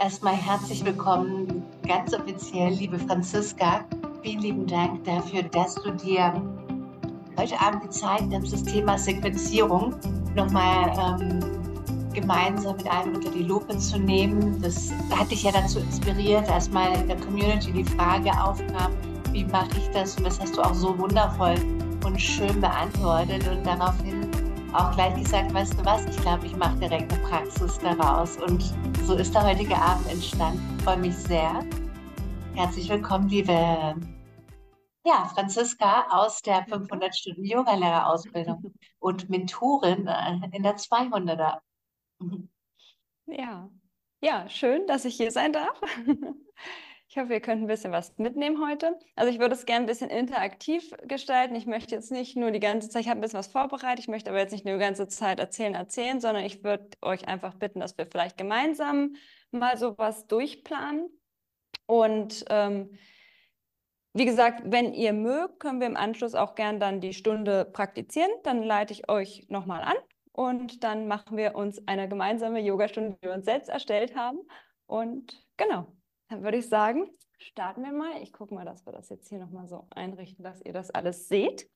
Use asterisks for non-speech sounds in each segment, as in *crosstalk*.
Erstmal herzlich willkommen, ganz offiziell, liebe Franziska. Vielen lieben Dank dafür, dass du dir heute Abend Zeit nimmst, das Thema Sequenzierung nochmal ähm, gemeinsam mit einem unter die Lupe zu nehmen. Das hat dich ja dazu inspiriert, als mal in der Community die Frage aufkam, wie mache ich das? Und das hast du auch so wundervoll und schön beantwortet und daraufhin auch gleich gesagt, weißt du was, ich glaube, ich mache direkt eine Praxis daraus. Und so ist der heutige Abend entstanden. Ich freue mich sehr. Herzlich willkommen, liebe ja, Franziska aus der 500 Stunden Yogalehrerausbildung und Mentorin äh, in der 200er. Ja, ja, schön, dass ich hier sein darf. Ich hoffe, ihr könnt ein bisschen was mitnehmen heute. Also ich würde es gerne ein bisschen interaktiv gestalten. Ich möchte jetzt nicht nur die ganze Zeit, ich habe ein bisschen was vorbereitet, ich möchte aber jetzt nicht nur die ganze Zeit erzählen, erzählen, sondern ich würde euch einfach bitten, dass wir vielleicht gemeinsam mal sowas durchplanen. Und ähm, wie gesagt, wenn ihr mögt, können wir im Anschluss auch gern dann die Stunde praktizieren. Dann leite ich euch nochmal an und dann machen wir uns eine gemeinsame Yogastunde, die wir uns selbst erstellt haben. Und genau. Dann würde ich sagen, starten wir mal. Ich gucke mal, dass wir das jetzt hier nochmal so einrichten, dass ihr das alles seht.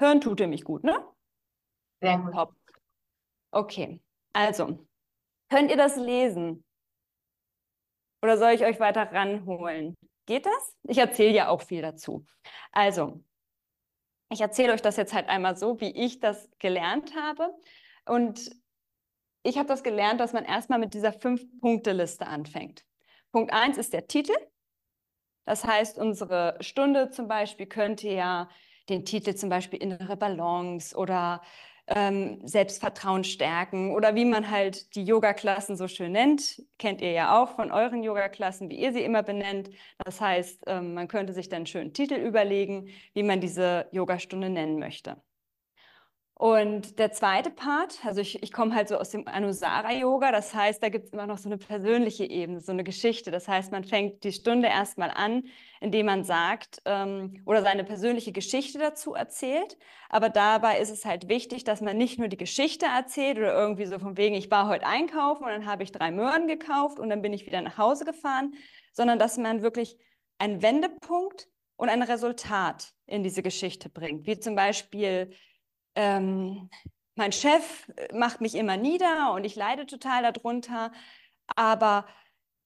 Hören tut ihr mich gut, ne? Sehr gut. Top. Okay, also, könnt ihr das lesen? Oder soll ich euch weiter ranholen? Geht das? Ich erzähle ja auch viel dazu. Also, ich erzähle euch das jetzt halt einmal so, wie ich das gelernt habe. Und ich habe das gelernt, dass man erstmal mit dieser Fünf-Punkte-Liste anfängt. Punkt 1 ist der Titel. Das heißt, unsere Stunde zum Beispiel könnte ja den Titel zum Beispiel innere Balance oder ähm, Selbstvertrauen stärken oder wie man halt die Yoga-Klassen so schön nennt, kennt ihr ja auch von euren Yoga-Klassen, wie ihr sie immer benennt. Das heißt, ähm, man könnte sich dann einen schönen Titel überlegen, wie man diese Yogastunde nennen möchte. Und der zweite Part, also ich, ich komme halt so aus dem Anusara-Yoga, das heißt, da gibt es immer noch so eine persönliche Ebene, so eine Geschichte. Das heißt, man fängt die Stunde erstmal an, indem man sagt ähm, oder seine persönliche Geschichte dazu erzählt. Aber dabei ist es halt wichtig, dass man nicht nur die Geschichte erzählt oder irgendwie so von wegen, ich war heute einkaufen und dann habe ich drei Möhren gekauft und dann bin ich wieder nach Hause gefahren, sondern dass man wirklich einen Wendepunkt und ein Resultat in diese Geschichte bringt. Wie zum Beispiel, ähm, mein Chef macht mich immer nieder und ich leide total darunter. Aber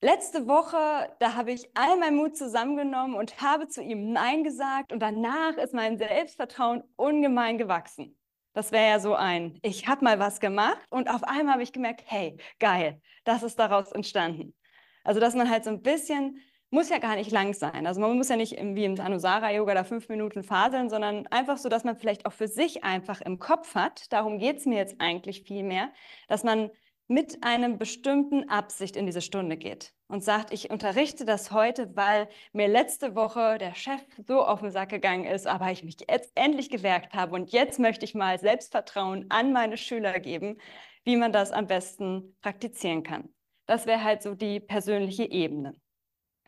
letzte Woche, da habe ich all meinen Mut zusammengenommen und habe zu ihm Nein gesagt und danach ist mein Selbstvertrauen ungemein gewachsen. Das wäre ja so ein, ich habe mal was gemacht und auf einmal habe ich gemerkt, hey, geil, das ist daraus entstanden. Also, dass man halt so ein bisschen muss ja gar nicht lang sein. Also man muss ja nicht wie im Anusara-Yoga da fünf Minuten faseln, sondern einfach so, dass man vielleicht auch für sich einfach im Kopf hat, darum geht es mir jetzt eigentlich viel mehr, dass man mit einem bestimmten Absicht in diese Stunde geht und sagt, ich unterrichte das heute, weil mir letzte Woche der Chef so auf den Sack gegangen ist, aber ich mich jetzt endlich gewerkt habe und jetzt möchte ich mal Selbstvertrauen an meine Schüler geben, wie man das am besten praktizieren kann. Das wäre halt so die persönliche Ebene.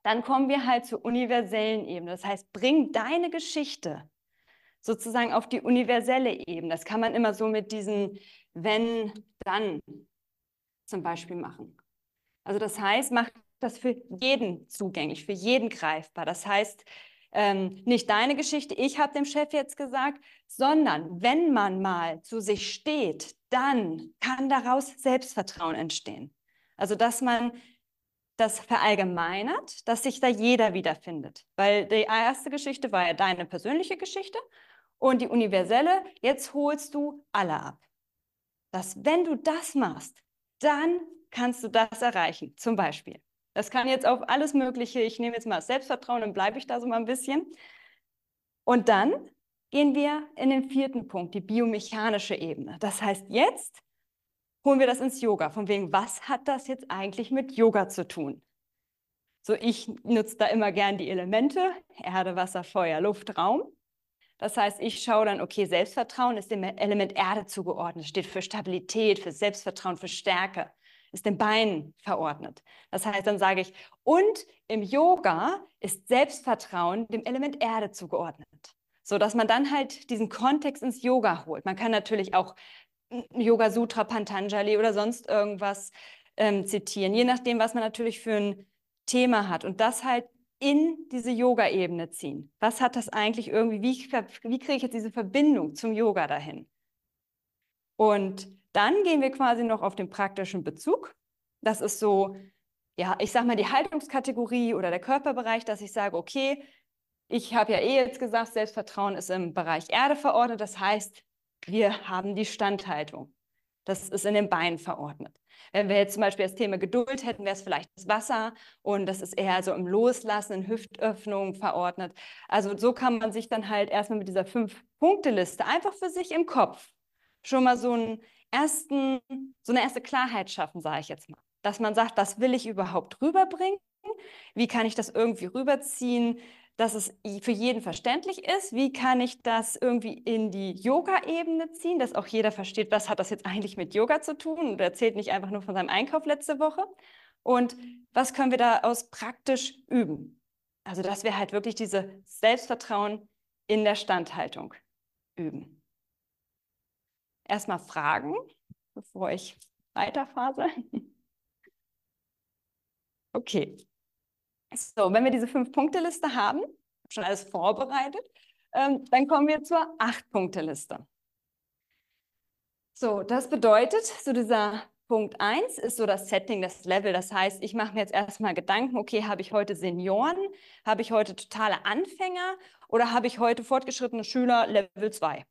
Dann kommen wir halt zur universellen Ebene. Das heißt, bring deine Geschichte sozusagen auf die universelle Ebene. Das kann man immer so mit diesen wenn, dann zum Beispiel machen. Also das heißt, mach das für jeden zugänglich, für jeden greifbar. Das heißt, ähm, nicht deine Geschichte, ich habe dem Chef jetzt gesagt, sondern wenn man mal zu sich steht, dann kann daraus Selbstvertrauen entstehen. Also dass man das verallgemeinert, dass sich da jeder wiederfindet. Weil die erste Geschichte war ja deine persönliche Geschichte und die universelle, jetzt holst du alle ab. Dass wenn du das machst, dann kannst du das erreichen. Zum Beispiel. Das kann jetzt auf alles Mögliche, ich nehme jetzt mal das Selbstvertrauen, dann bleibe ich da so mal ein bisschen. Und dann gehen wir in den vierten Punkt, die biomechanische Ebene. Das heißt, jetzt holen wir das ins Yoga. Von wegen, was hat das jetzt eigentlich mit Yoga zu tun? So, ich nutze da immer gern die Elemente, Erde, Wasser, Feuer, Luft, Raum. Das heißt, ich schaue dann, okay, Selbstvertrauen ist dem Element Erde zugeordnet, steht für Stabilität, für Selbstvertrauen, für Stärke, ist dem Bein verordnet. Das heißt, dann sage ich, und im Yoga ist Selbstvertrauen dem Element Erde zugeordnet. So dass man dann halt diesen Kontext ins Yoga holt. Man kann natürlich auch Yoga Sutra, Pantanjali oder sonst irgendwas ähm, zitieren, je nachdem, was man natürlich für ein Thema hat. Und das halt in diese Yoga-Ebene ziehen. Was hat das eigentlich irgendwie, wie, wie kriege ich jetzt diese Verbindung zum Yoga dahin? Und dann gehen wir quasi noch auf den praktischen Bezug. Das ist so, ja, ich sage mal die Haltungskategorie oder der Körperbereich, dass ich sage, okay, ich habe ja eh jetzt gesagt, Selbstvertrauen ist im Bereich Erde verordnet. Das heißt, wir haben die Standhaltung. Das ist in den Beinen verordnet. Wenn wir jetzt zum Beispiel das Thema Geduld hätten, wäre es vielleicht das Wasser und das ist eher so im Loslassen, in Hüftöffnung verordnet. Also so kann man sich dann halt erstmal mit dieser Fünf-Punkte-Liste einfach für sich im Kopf schon mal so, einen ersten, so eine erste Klarheit schaffen, sage ich jetzt mal. Dass man sagt, was will ich überhaupt rüberbringen? Wie kann ich das irgendwie rüberziehen? Dass es für jeden verständlich ist. Wie kann ich das irgendwie in die Yoga-Ebene ziehen, dass auch jeder versteht, was hat das jetzt eigentlich mit Yoga zu tun und erzählt nicht einfach nur von seinem Einkauf letzte Woche. Und was können wir daraus praktisch üben? Also, dass wir halt wirklich diese Selbstvertrauen in der Standhaltung üben. Erstmal fragen, bevor ich weiterfahre. *laughs* Okay. So, wenn wir diese Fünf-Punkte-Liste haben, schon alles vorbereitet, ähm, dann kommen wir zur Acht-Punkte-Liste. So, das bedeutet, so dieser Punkt 1 ist so das Setting, das Level. Das heißt, ich mache mir jetzt erstmal Gedanken, okay, habe ich heute Senioren, habe ich heute totale Anfänger oder habe ich heute fortgeschrittene Schüler Level 2?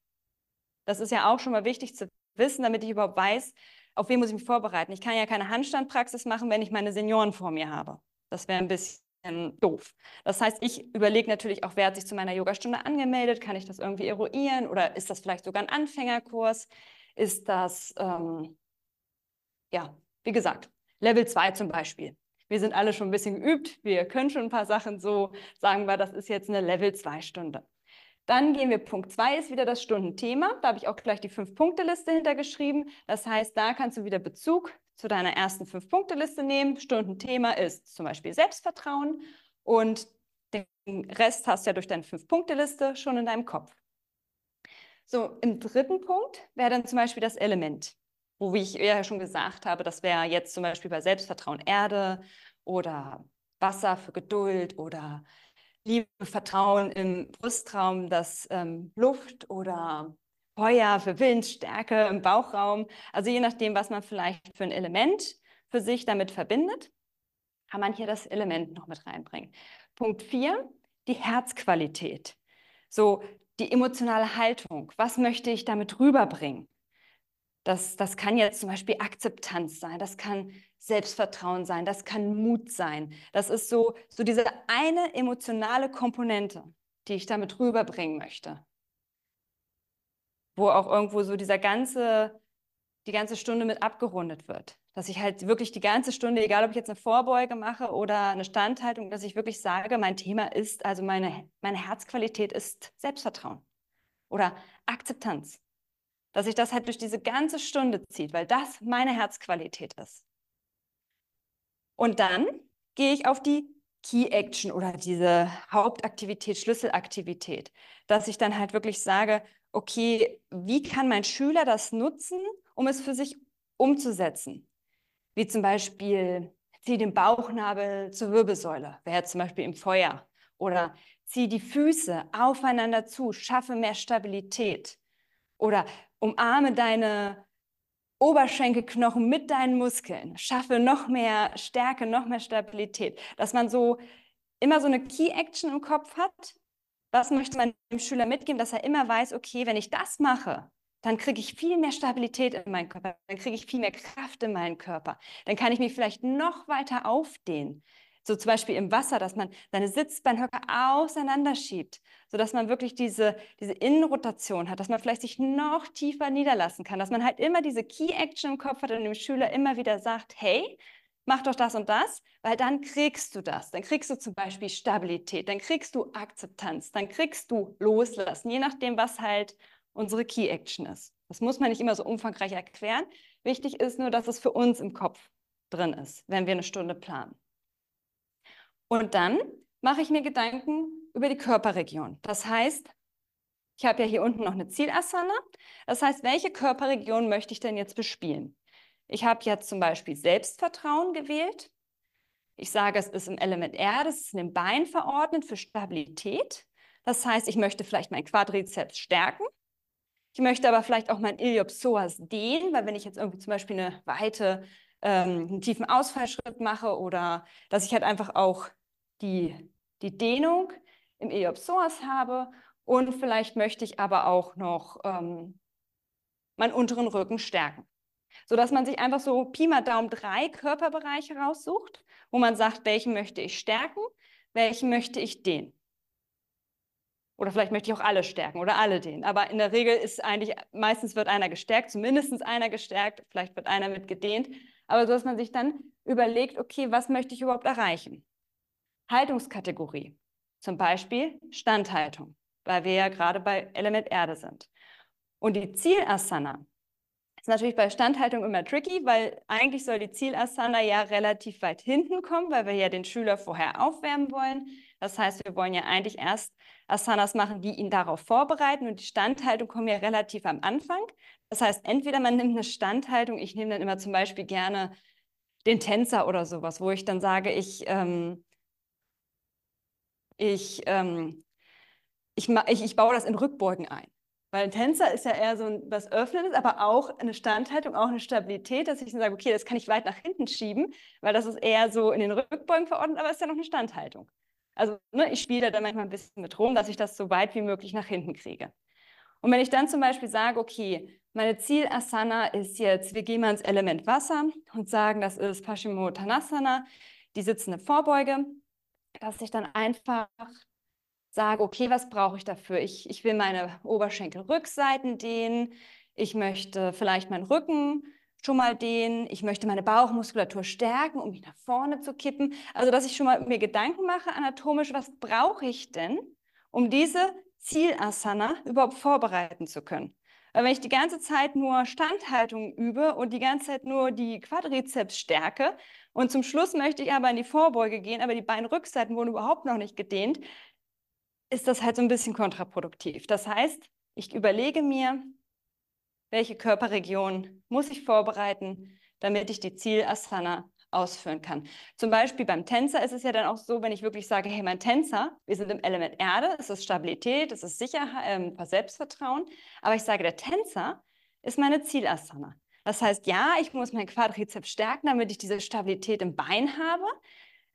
Das ist ja auch schon mal wichtig zu wissen, damit ich überhaupt weiß, auf wen muss ich mich vorbereiten. Ich kann ja keine Handstandpraxis machen, wenn ich meine Senioren vor mir habe. Das wäre ein bisschen ähm, doof. Das heißt, ich überlege natürlich auch, wer hat sich zu meiner Yogastunde angemeldet? Kann ich das irgendwie eruieren? Oder ist das vielleicht sogar ein Anfängerkurs? Ist das, ähm, ja, wie gesagt, Level 2 zum Beispiel. Wir sind alle schon ein bisschen geübt, wir können schon ein paar Sachen so, sagen wir, das ist jetzt eine Level 2 Stunde. Dann gehen wir, Punkt 2 ist wieder das Stundenthema. Da habe ich auch gleich die Fünf-Punkte-Liste hintergeschrieben. Das heißt, da kannst du wieder Bezug zu deiner ersten Fünf-Punkte-Liste nehmen. Stundenthema ist zum Beispiel Selbstvertrauen und den Rest hast du ja durch deine Fünf-Punkte-Liste schon in deinem Kopf. So, im dritten Punkt wäre dann zum Beispiel das Element, wo wie ich ja schon gesagt habe, das wäre jetzt zum Beispiel bei Selbstvertrauen Erde oder Wasser für Geduld oder Liebe, Vertrauen im Brustraum, das ähm, Luft oder Feuer, für Willensstärke im Bauchraum. Also je nachdem, was man vielleicht für ein Element für sich damit verbindet, kann man hier das Element noch mit reinbringen. Punkt 4, die Herzqualität. So die emotionale Haltung. Was möchte ich damit rüberbringen? Das, das kann jetzt zum Beispiel Akzeptanz sein, das kann Selbstvertrauen sein, das kann Mut sein. Das ist so, so diese eine emotionale Komponente, die ich damit rüberbringen möchte wo auch irgendwo so dieser ganze, die ganze Stunde mit abgerundet wird. Dass ich halt wirklich die ganze Stunde, egal ob ich jetzt eine Vorbeuge mache oder eine Standhaltung, dass ich wirklich sage, mein Thema ist, also meine, meine Herzqualität ist Selbstvertrauen oder Akzeptanz. Dass sich das halt durch diese ganze Stunde zieht, weil das meine Herzqualität ist. Und dann gehe ich auf die Key Action oder diese Hauptaktivität, Schlüsselaktivität, dass ich dann halt wirklich sage, okay, wie kann mein Schüler das nutzen, um es für sich umzusetzen? Wie zum Beispiel, zieh den Bauchnabel zur Wirbelsäule, wäre zum Beispiel im Feuer. Oder zieh die Füße aufeinander zu, schaffe mehr Stabilität. Oder umarme deine Oberschenkelknochen mit deinen Muskeln, schaffe noch mehr Stärke, noch mehr Stabilität. Dass man so immer so eine Key-Action im Kopf hat, was möchte man dem Schüler mitgeben, dass er immer weiß, okay, wenn ich das mache, dann kriege ich viel mehr Stabilität in meinen Körper, dann kriege ich viel mehr Kraft in meinen Körper, dann kann ich mich vielleicht noch weiter aufdehnen. So zum Beispiel im Wasser, dass man seine Sitzbeinhöcker auseinanderschiebt, sodass man wirklich diese, diese Innenrotation hat, dass man vielleicht sich noch tiefer niederlassen kann, dass man halt immer diese Key-Action im Kopf hat und dem Schüler immer wieder sagt, hey, mach doch das und das, weil dann kriegst du das. Dann kriegst du zum Beispiel Stabilität, dann kriegst du Akzeptanz, dann kriegst du Loslassen, je nachdem, was halt unsere Key Action ist. Das muss man nicht immer so umfangreich erklären. Wichtig ist nur, dass es für uns im Kopf drin ist, wenn wir eine Stunde planen. Und dann mache ich mir Gedanken über die Körperregion. Das heißt, ich habe ja hier unten noch eine Zielasana. Das heißt, welche Körperregion möchte ich denn jetzt bespielen? Ich habe jetzt zum Beispiel Selbstvertrauen gewählt. Ich sage, es ist im Element Erde, es ist in den Beinen verordnet für Stabilität. Das heißt, ich möchte vielleicht mein Quadrizeps stärken. Ich möchte aber vielleicht auch mein Iliopsoas dehnen, weil wenn ich jetzt irgendwie zum Beispiel eine weite, ähm, einen tiefen Ausfallschritt mache oder dass ich halt einfach auch die, die Dehnung im Iliopsoas habe und vielleicht möchte ich aber auch noch ähm, meinen unteren Rücken stärken. Sodass man sich einfach so Pi mal Daumen drei Körperbereiche raussucht, wo man sagt, welchen möchte ich stärken, welchen möchte ich dehnen. Oder vielleicht möchte ich auch alle stärken oder alle dehnen. Aber in der Regel ist eigentlich, meistens wird einer gestärkt, zumindest einer gestärkt, vielleicht wird einer mit gedehnt. Aber so, dass man sich dann überlegt, okay, was möchte ich überhaupt erreichen? Haltungskategorie, zum Beispiel Standhaltung, weil wir ja gerade bei Element Erde sind. Und die Zielasana ist natürlich bei Standhaltung immer tricky, weil eigentlich soll die Zielasana ja relativ weit hinten kommen, weil wir ja den Schüler vorher aufwärmen wollen. Das heißt, wir wollen ja eigentlich erst Asanas machen, die ihn darauf vorbereiten und die Standhaltung kommt ja relativ am Anfang. Das heißt, entweder man nimmt eine Standhaltung, ich nehme dann immer zum Beispiel gerne den Tänzer oder sowas, wo ich dann sage, ich, ähm, ich, ähm, ich, ich, ich baue das in Rückbeugen ein. Weil ein Tänzer ist ja eher so ein, was Öffnendes, aber auch eine Standhaltung, auch eine Stabilität, dass ich dann sage, okay, das kann ich weit nach hinten schieben, weil das ist eher so in den Rückbeugen verordnet, aber es ist ja noch eine Standhaltung. Also ne, ich spiele da manchmal ein bisschen mit rum, dass ich das so weit wie möglich nach hinten kriege. Und wenn ich dann zum Beispiel sage, okay, meine Ziel-Asana ist jetzt, wir gehen mal ins Element Wasser und sagen, das ist Paschimottanasana, die sitzende Vorbeuge, dass ich dann einfach sage, okay, was brauche ich dafür? Ich, ich will meine Oberschenkelrückseiten dehnen, ich möchte vielleicht meinen Rücken schon mal dehnen, ich möchte meine Bauchmuskulatur stärken, um mich nach vorne zu kippen. Also, dass ich schon mal mir Gedanken mache anatomisch, was brauche ich denn, um diese Zielasana überhaupt vorbereiten zu können. Weil wenn ich die ganze Zeit nur Standhaltung übe und die ganze Zeit nur die Quadrizeps stärke und zum Schluss möchte ich aber in die Vorbeuge gehen, aber die Beinrückseiten wurden überhaupt noch nicht gedehnt, ist das halt so ein bisschen kontraproduktiv. Das heißt, ich überlege mir, welche Körperregion muss ich vorbereiten, damit ich die Zielasana ausführen kann. Zum Beispiel beim Tänzer ist es ja dann auch so, wenn ich wirklich sage, hey, mein Tänzer, wir sind im Element Erde, es ist Stabilität, es ist Sicherheit, äh, Selbstvertrauen, aber ich sage, der Tänzer ist meine Zielasana. Das heißt, ja, ich muss mein Quadrizeps stärken, damit ich diese Stabilität im Bein habe,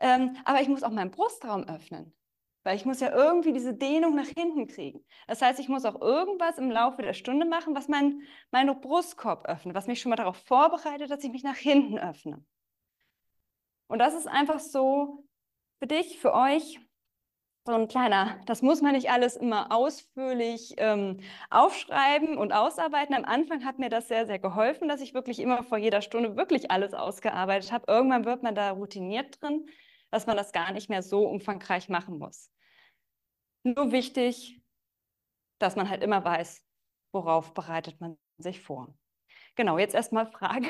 ähm, aber ich muss auch meinen Brustraum öffnen. Weil ich muss ja irgendwie diese Dehnung nach hinten kriegen. Das heißt, ich muss auch irgendwas im Laufe der Stunde machen, was meinen mein Brustkorb öffnet, was mich schon mal darauf vorbereitet, dass ich mich nach hinten öffne. Und das ist einfach so für dich, für euch, so ein kleiner, das muss man nicht alles immer ausführlich ähm, aufschreiben und ausarbeiten. Am Anfang hat mir das sehr, sehr geholfen, dass ich wirklich immer vor jeder Stunde wirklich alles ausgearbeitet habe. Irgendwann wird man da routiniert drin dass man das gar nicht mehr so umfangreich machen muss. Nur wichtig, dass man halt immer weiß, worauf bereitet man sich vor. Genau, jetzt erstmal Frage.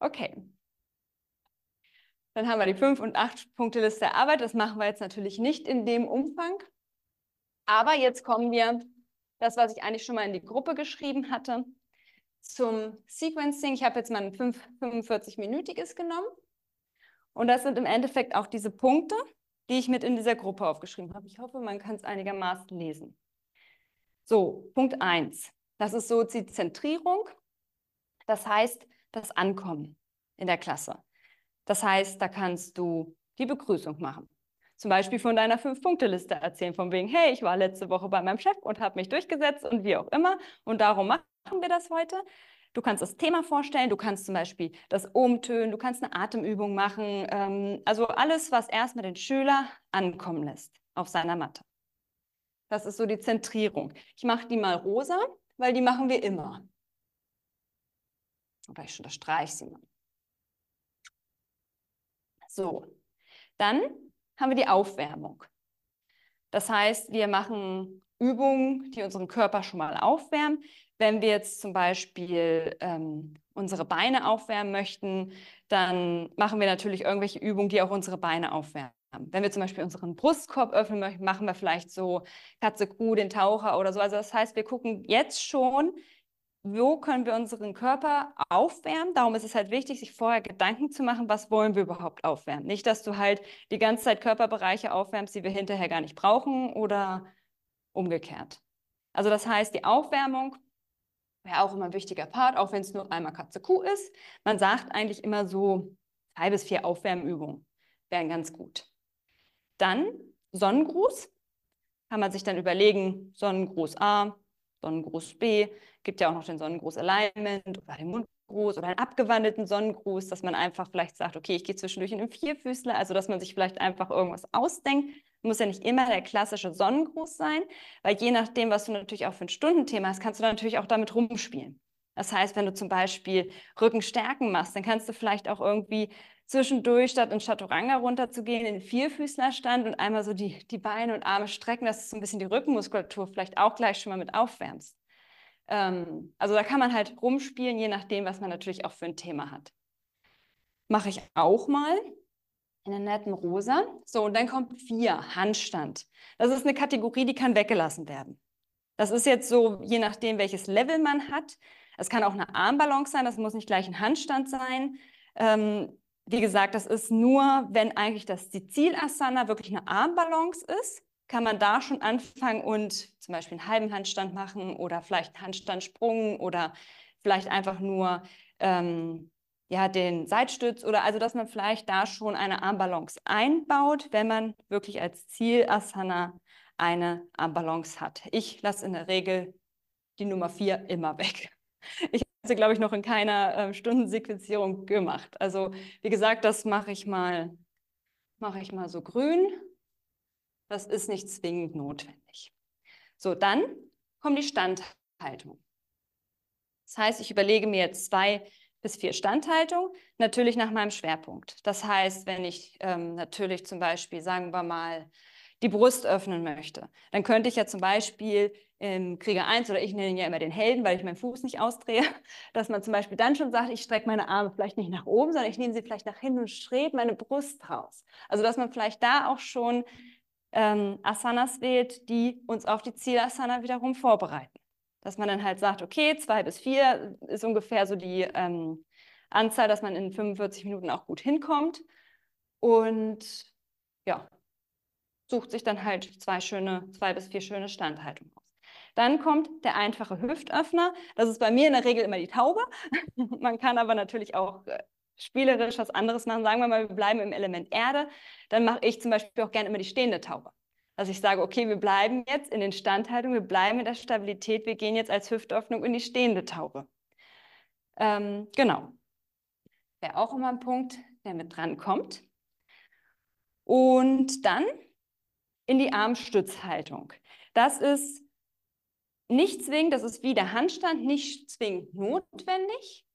Okay. Dann haben wir die 5- und 8-Punkte-Liste erarbeitet. Das machen wir jetzt natürlich nicht in dem Umfang. Aber jetzt kommen wir, das, was ich eigentlich schon mal in die Gruppe geschrieben hatte, zum Sequencing. Ich habe jetzt mal ein 45-minütiges genommen. Und das sind im Endeffekt auch diese Punkte, die ich mit in dieser Gruppe aufgeschrieben habe. Ich hoffe, man kann es einigermaßen lesen. So, Punkt 1. Das ist so die Zentrierung. Das heißt, das Ankommen in der Klasse. Das heißt, da kannst du die Begrüßung machen. Zum Beispiel von deiner Fünf-Punkte-Liste erzählen, von wegen, hey, ich war letzte Woche bei meinem Chef und habe mich durchgesetzt und wie auch immer. Und darum machen wir das heute. Du kannst das Thema vorstellen, du kannst zum Beispiel das Umtönen, du kannst eine Atemübung machen. Ähm, also alles, was erstmal den Schüler ankommen lässt auf seiner Matte. Das ist so die Zentrierung. Ich mache die mal rosa, weil die machen wir immer. Oder ich unterstreiche sie mal. So, dann haben wir die Aufwärmung. Das heißt, wir machen Übungen, die unseren Körper schon mal aufwärmen. Wenn wir jetzt zum Beispiel ähm, unsere Beine aufwärmen möchten, dann machen wir natürlich irgendwelche Übungen, die auch unsere Beine aufwärmen. Wenn wir zum Beispiel unseren Brustkorb öffnen möchten, machen wir vielleicht so Katze, Kuh, den Taucher oder so. Also das heißt, wir gucken jetzt schon, wo können wir unseren Körper aufwärmen. Darum ist es halt wichtig, sich vorher Gedanken zu machen, was wollen wir überhaupt aufwärmen. Nicht, dass du halt die ganze Zeit Körperbereiche aufwärmst, die wir hinterher gar nicht brauchen oder umgekehrt. Also das heißt, die Aufwärmung wäre auch immer ein wichtiger Part, auch wenn es nur einmal Katze Kuh ist. Man sagt eigentlich immer so drei bis vier Aufwärmübungen wären ganz gut. Dann Sonnengruß. Kann man sich dann überlegen, Sonnengruß A, Sonnengruß B, gibt ja auch noch den Sonnengruß Alignment oder den Mundgruß oder einen abgewandelten Sonnengruß, dass man einfach vielleicht sagt, okay, ich gehe zwischendurch in den Vierfüßler, also dass man sich vielleicht einfach irgendwas ausdenkt. Muss ja nicht immer der klassische Sonnengruß sein, weil je nachdem, was du natürlich auch für ein Stundenthema hast, kannst du natürlich auch damit rumspielen. Das heißt, wenn du zum Beispiel Rückenstärken machst, dann kannst du vielleicht auch irgendwie zwischendurch statt in Chaturanga runterzugehen, in den Vierfüßlerstand und einmal so die, die Beine und Arme strecken, dass du so ein bisschen die Rückenmuskulatur vielleicht auch gleich schon mal mit aufwärmst. Ähm, also da kann man halt rumspielen, je nachdem, was man natürlich auch für ein Thema hat. Mache ich auch mal in der netten Rosa. So, und dann kommt vier, Handstand. Das ist eine Kategorie, die kann weggelassen werden. Das ist jetzt so, je nachdem, welches Level man hat. Es kann auch eine Armbalance sein, das muss nicht gleich ein Handstand sein. Ähm, wie gesagt, das ist nur, wenn eigentlich das Zielasana wirklich eine Armbalance ist, kann man da schon anfangen und zum Beispiel einen halben Handstand machen oder vielleicht einen Handstandsprung oder vielleicht einfach nur ähm, ja, den Seitstütz oder also, dass man vielleicht da schon eine Armbalance einbaut, wenn man wirklich als Zielasana eine Armbalance hat. Ich lasse in der Regel die Nummer vier immer weg. *laughs* Ich habe sie, glaube ich, noch in keiner äh, Stundensequenzierung gemacht. Also wie gesagt, das mache ich mal, mache ich mal so grün. Das ist nicht zwingend notwendig. So, dann kommt die Standhaltung. Das heißt, ich überlege mir jetzt zwei bis vier Standhaltungen, natürlich nach meinem Schwerpunkt. Das heißt, wenn ich ähm, natürlich zum Beispiel, sagen wir mal, die Brust öffnen möchte, dann könnte ich ja zum Beispiel im Krieger 1 oder ich nenne ihn ja immer den Helden, weil ich meinen Fuß nicht ausdrehe, *laughs* dass man zum Beispiel dann schon sagt, ich strecke meine Arme vielleicht nicht nach oben, sondern ich nehme sie vielleicht nach hinten und strebe meine Brust raus. Also dass man vielleicht da auch schon ähm, Asanas wählt, die uns auf die Zielasana wiederum vorbereiten. Dass man dann halt sagt, okay, zwei bis vier ist ungefähr so die ähm, Anzahl, dass man in 45 Minuten auch gut hinkommt. Und ja, sucht sich dann halt zwei schöne, zwei bis vier schöne Standhaltungen aus. Dann kommt der einfache Hüftöffner. Das ist bei mir in der Regel immer die Taube. *laughs* Man kann aber natürlich auch äh, spielerisch was anderes machen. Sagen wir mal, wir bleiben im Element Erde. Dann mache ich zum Beispiel auch gerne immer die stehende Taube. Dass ich sage, okay, wir bleiben jetzt in den Standhaltungen, wir bleiben in der Stabilität, wir gehen jetzt als Hüftöffnung in die stehende Taube. Ähm, genau. Wäre auch immer ein Punkt, der mit dran kommt. Und dann in die Armstützhaltung. Das ist nicht zwingend, das ist wie der Handstand, nicht zwingend notwendig.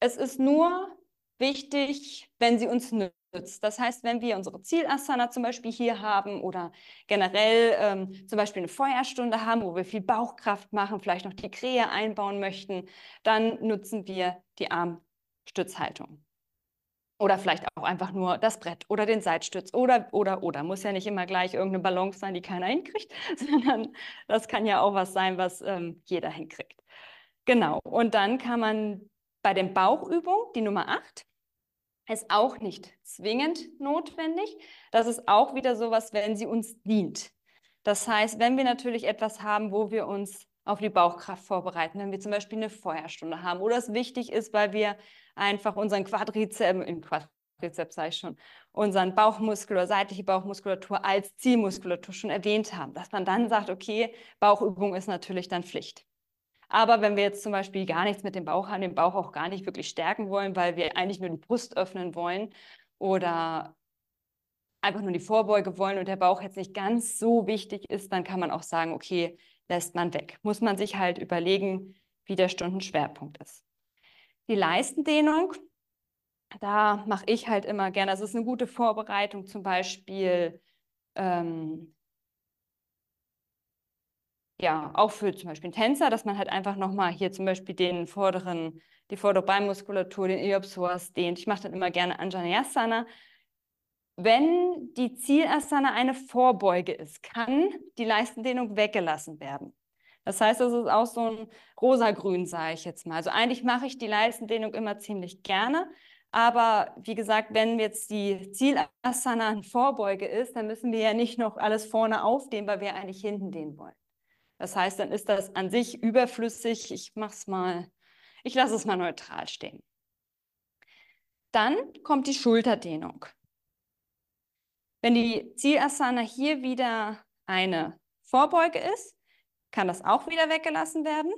Es ist nur wichtig, wenn sie uns nützt. Das heißt, wenn wir unsere Zielasana zum Beispiel hier haben oder generell ähm, zum Beispiel eine Feuerstunde haben, wo wir viel Bauchkraft machen, vielleicht noch die Krähe einbauen möchten, dann nutzen wir die Armstützhaltung. Oder vielleicht auch einfach nur das Brett oder den Seitstütz oder, oder, oder. Muss ja nicht immer gleich irgendeine Balance sein, die keiner *laughs* hinkriegt, sondern das kann ja auch was sein, was ähm, jeder hinkriegt. Genau. Und dann kann man bei den Bauchübungen, die Nummer 8, ist auch nicht zwingend notwendig. Das ist auch wieder sowas, wenn sie uns dient. Das heißt, wenn wir natürlich etwas haben, wo wir uns auf die Bauchkraft vorbereiten, wenn wir zum Beispiel eine Feuerstunde haben oder es wichtig ist, weil wir einfach unseren Quadrizeps, im Quadrizeps sage ich schon, unseren Bauchmuskel oder seitliche Bauchmuskulatur als Zielmuskulatur schon erwähnt haben, dass man dann sagt, okay, Bauchübung ist natürlich dann Pflicht. Aber wenn wir jetzt zum Beispiel gar nichts mit dem Bauch haben, den Bauch auch gar nicht wirklich stärken wollen, weil wir eigentlich nur die Brust öffnen wollen oder einfach nur die Vorbeuge wollen und der Bauch jetzt nicht ganz so wichtig ist, dann kann man auch sagen, okay, lässt man weg. Muss man sich halt überlegen, wie der Stundenschwerpunkt ist. Die Leistendehnung, da mache ich halt immer gerne, das ist eine gute Vorbereitung, zum Beispiel ähm, ja, auch für zum Beispiel einen Tänzer, dass man halt einfach nochmal hier zum Beispiel den vorderen, die vordere Beinmuskulatur, den Iliopsoas dehnt. Ich mache dann immer gerne Anjaneyasana. wenn die Zielasana eine Vorbeuge ist, kann die Leistendehnung weggelassen werden. Das heißt, das ist auch so ein rosa-grün, sage ich jetzt mal. Also eigentlich mache ich die Leistendehnung immer ziemlich gerne. Aber wie gesagt, wenn jetzt die Zielasana eine Vorbeuge ist, dann müssen wir ja nicht noch alles vorne aufdehnen, weil wir eigentlich hinten dehnen wollen. Das heißt, dann ist das an sich überflüssig. Ich mache es mal, ich lasse es mal neutral stehen. Dann kommt die Schulterdehnung. Wenn die Zielasana hier wieder eine Vorbeuge ist, kann das auch wieder weggelassen werden.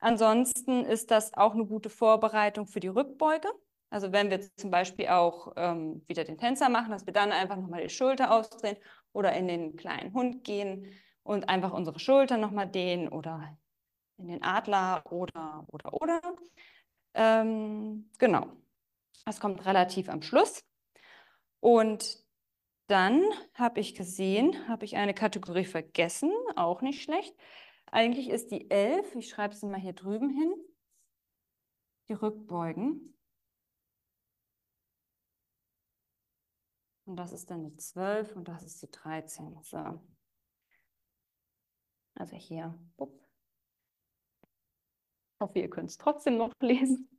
Ansonsten ist das auch eine gute Vorbereitung für die Rückbeuge. Also wenn wir zum Beispiel auch ähm, wieder den Tänzer machen, dass wir dann einfach nochmal die Schulter ausdrehen oder in den kleinen Hund gehen und einfach unsere Schulter nochmal dehnen oder in den Adler oder, oder, oder. Ähm, genau. Das kommt relativ am Schluss. Und dann habe ich gesehen, habe ich eine Kategorie vergessen, auch nicht schlecht. Eigentlich ist die 11, ich schreibe sie mal hier drüben hin, die Rückbeugen. Und das ist dann die 12 und das ist die 13. So. Also hier. Ich hoffe, ihr könnt es trotzdem noch lesen.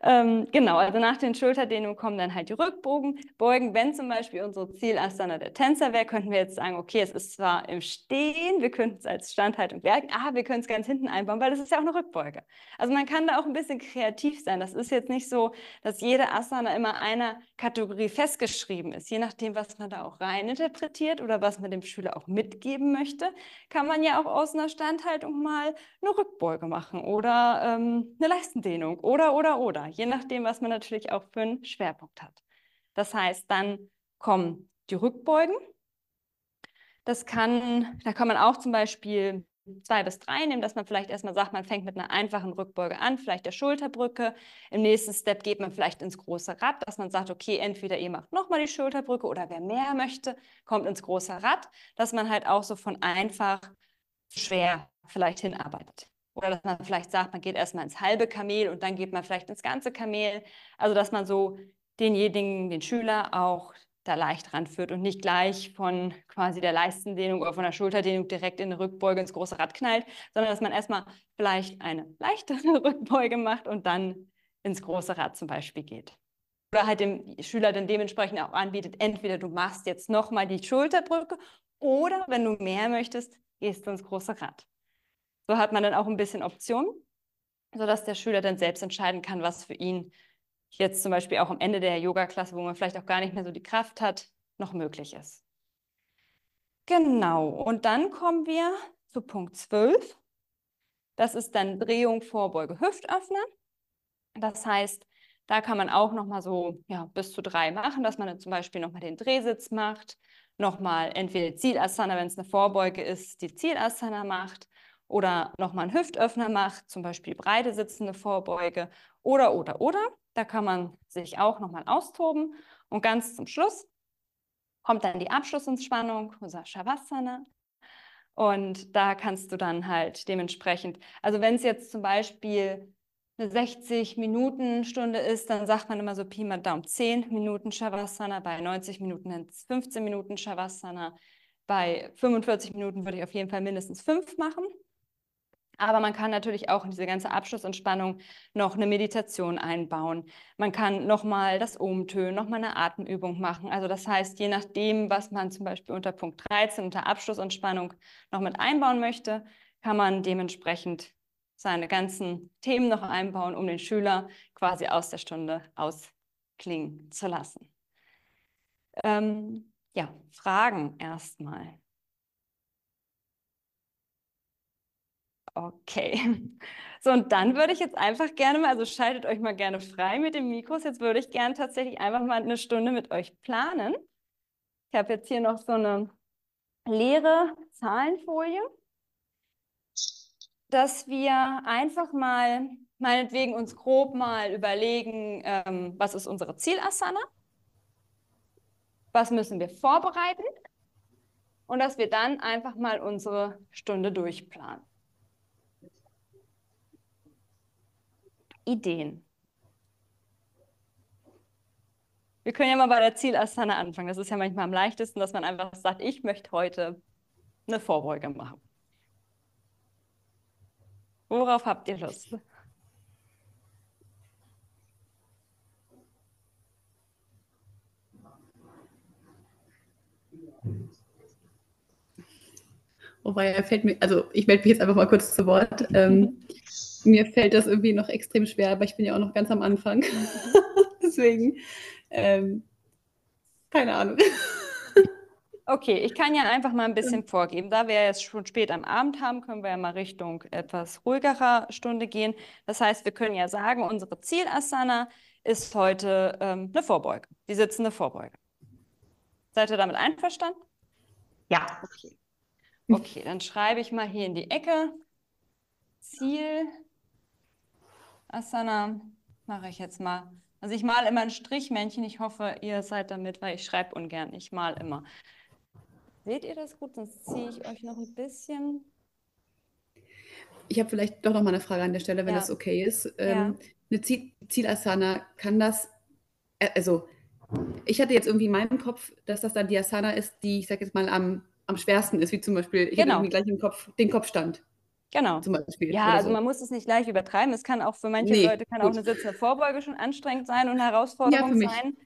Ähm, genau, also nach den Schulterdehnungen kommen dann halt die Rückbogen. Beugen, wenn zum Beispiel unsere Zielasana der Tänzer wäre, könnten wir jetzt sagen, okay, es ist zwar im Stehen, wir könnten es als Standhaltung werken, aber wir können es ganz hinten einbauen, weil das ist ja auch eine Rückbeuge. Also man kann da auch ein bisschen kreativ sein. Das ist jetzt nicht so, dass jede Asana immer einer Kategorie festgeschrieben ist. Je nachdem, was man da auch rein interpretiert oder was man dem Schüler auch mitgeben möchte, kann man ja auch aus einer Standhaltung mal eine Rückbeuge machen oder ähm, eine Leistendehnung oder, oder, oder je nachdem, was man natürlich auch für einen Schwerpunkt hat. Das heißt, dann kommen die Rückbeugen. Das kann, da kann man auch zum Beispiel zwei bis drei nehmen, dass man vielleicht erstmal sagt, man fängt mit einer einfachen Rückbeuge an, vielleicht der Schulterbrücke. Im nächsten Step geht man vielleicht ins große Rad, dass man sagt, okay, entweder ihr macht nochmal die Schulterbrücke oder wer mehr möchte, kommt ins große Rad, dass man halt auch so von einfach schwer vielleicht hinarbeitet. Oder dass man vielleicht sagt, man geht erstmal ins halbe Kamel und dann geht man vielleicht ins ganze Kamel. Also dass man so denjenigen, den Schüler auch da leicht ranführt und nicht gleich von quasi der Leistendehnung oder von der Schulterdehnung direkt in eine Rückbeuge ins große Rad knallt, sondern dass man erstmal vielleicht eine leichtere *laughs* Rückbeuge macht und dann ins große Rad zum Beispiel geht. Oder halt dem Schüler dann dementsprechend auch anbietet, entweder du machst jetzt nochmal die Schulterbrücke oder wenn du mehr möchtest, gehst du ins große Rad. So hat man dann auch ein bisschen Optionen, sodass der Schüler dann selbst entscheiden kann, was für ihn jetzt zum Beispiel auch am Ende der Yoga-Klasse, wo man vielleicht auch gar nicht mehr so die Kraft hat, noch möglich ist. Genau, und dann kommen wir zu Punkt 12. Das ist dann Drehung, Vorbeuge, Hüftöffner. Das heißt, da kann man auch nochmal so ja, bis zu drei machen, dass man dann zum Beispiel nochmal den Drehsitz macht, nochmal entweder Zielasana, wenn es eine Vorbeuge ist, die Zielasana macht oder nochmal einen Hüftöffner macht, zum Beispiel breite sitzende Vorbeuge oder, oder, oder. Da kann man sich auch nochmal austoben. Und ganz zum Schluss kommt dann die Abschlussentspannung, unser Shavasana. Und da kannst du dann halt dementsprechend, also wenn es jetzt zum Beispiel eine 60-Minuten-Stunde ist, dann sagt man immer so Pi mal Daumen 10 Minuten Shavasana, bei 90 Minuten 15 Minuten Shavasana, bei 45 Minuten würde ich auf jeden Fall mindestens 5 machen. Aber man kann natürlich auch in diese ganze Abschlussentspannung noch eine Meditation einbauen. Man kann nochmal das Umtönen, nochmal eine Atemübung machen. Also das heißt, je nachdem, was man zum Beispiel unter Punkt 13, unter Abschlussentspannung noch mit einbauen möchte, kann man dementsprechend seine ganzen Themen noch einbauen, um den Schüler quasi aus der Stunde ausklingen zu lassen. Ähm, ja, Fragen erstmal. Okay. *laughs* So, und dann würde ich jetzt einfach gerne mal, also schaltet euch mal gerne frei mit den Mikros. Jetzt würde ich gerne tatsächlich einfach mal eine Stunde mit euch planen. Ich habe jetzt hier noch so eine leere Zahlenfolie, dass wir einfach mal, meinetwegen uns grob mal überlegen, ähm, was ist unsere Zielasana? Was müssen wir vorbereiten? Und dass wir dann einfach mal unsere Stunde durchplanen. Ideen. Wir können ja mal bei der Zielasana anfangen. Das ist ja manchmal am leichtesten, dass man einfach sagt, ich möchte heute eine Vorbeuge machen. Worauf habt ihr Lust? Wobei fällt mir, also ich melde mich jetzt einfach mal kurz zu Wort. Ähm, *laughs* mir fällt das irgendwie noch extrem schwer, aber ich bin ja auch noch ganz am Anfang. *laughs* Deswegen, ähm, keine Ahnung. Okay, ich kann ja einfach mal ein bisschen vorgeben. Da wir jetzt schon spät am Abend haben, können wir ja mal Richtung etwas ruhigerer Stunde gehen. Das heißt, wir können ja sagen, unsere Zielasana ist heute ähm, eine Vorbeuge, die sitzende Vorbeuge. Seid ihr damit einverstanden? Ja. Okay. Okay, dann schreibe ich mal hier in die Ecke. Ziel. Asana mache ich jetzt mal. Also ich male immer ein Strichmännchen. Ich hoffe, ihr seid damit, weil ich schreibe ungern. Ich male immer. Seht ihr das gut? Sonst ziehe ich euch noch ein bisschen. Ich habe vielleicht doch noch mal eine Frage an der Stelle, wenn Ja. das okay ist. Ähm, Ja. Eine Ziel Zielasana, kann das, äh, also ich hatte jetzt irgendwie in meinem Kopf, dass das dann die Asana ist, die, ich sag jetzt mal, am, am schwersten ist, wie zum Beispiel, ich Genau. habe irgendwie gleich im Kopf den Kopfstand Genau. zum Beispiel. Ja, also so. man muss es nicht gleich übertreiben. Es kann auch für manche Nee, Leute kann auch gut. eine sitzende Vorbeuge schon anstrengend sein und Herausforderung Ja, für mich. sein.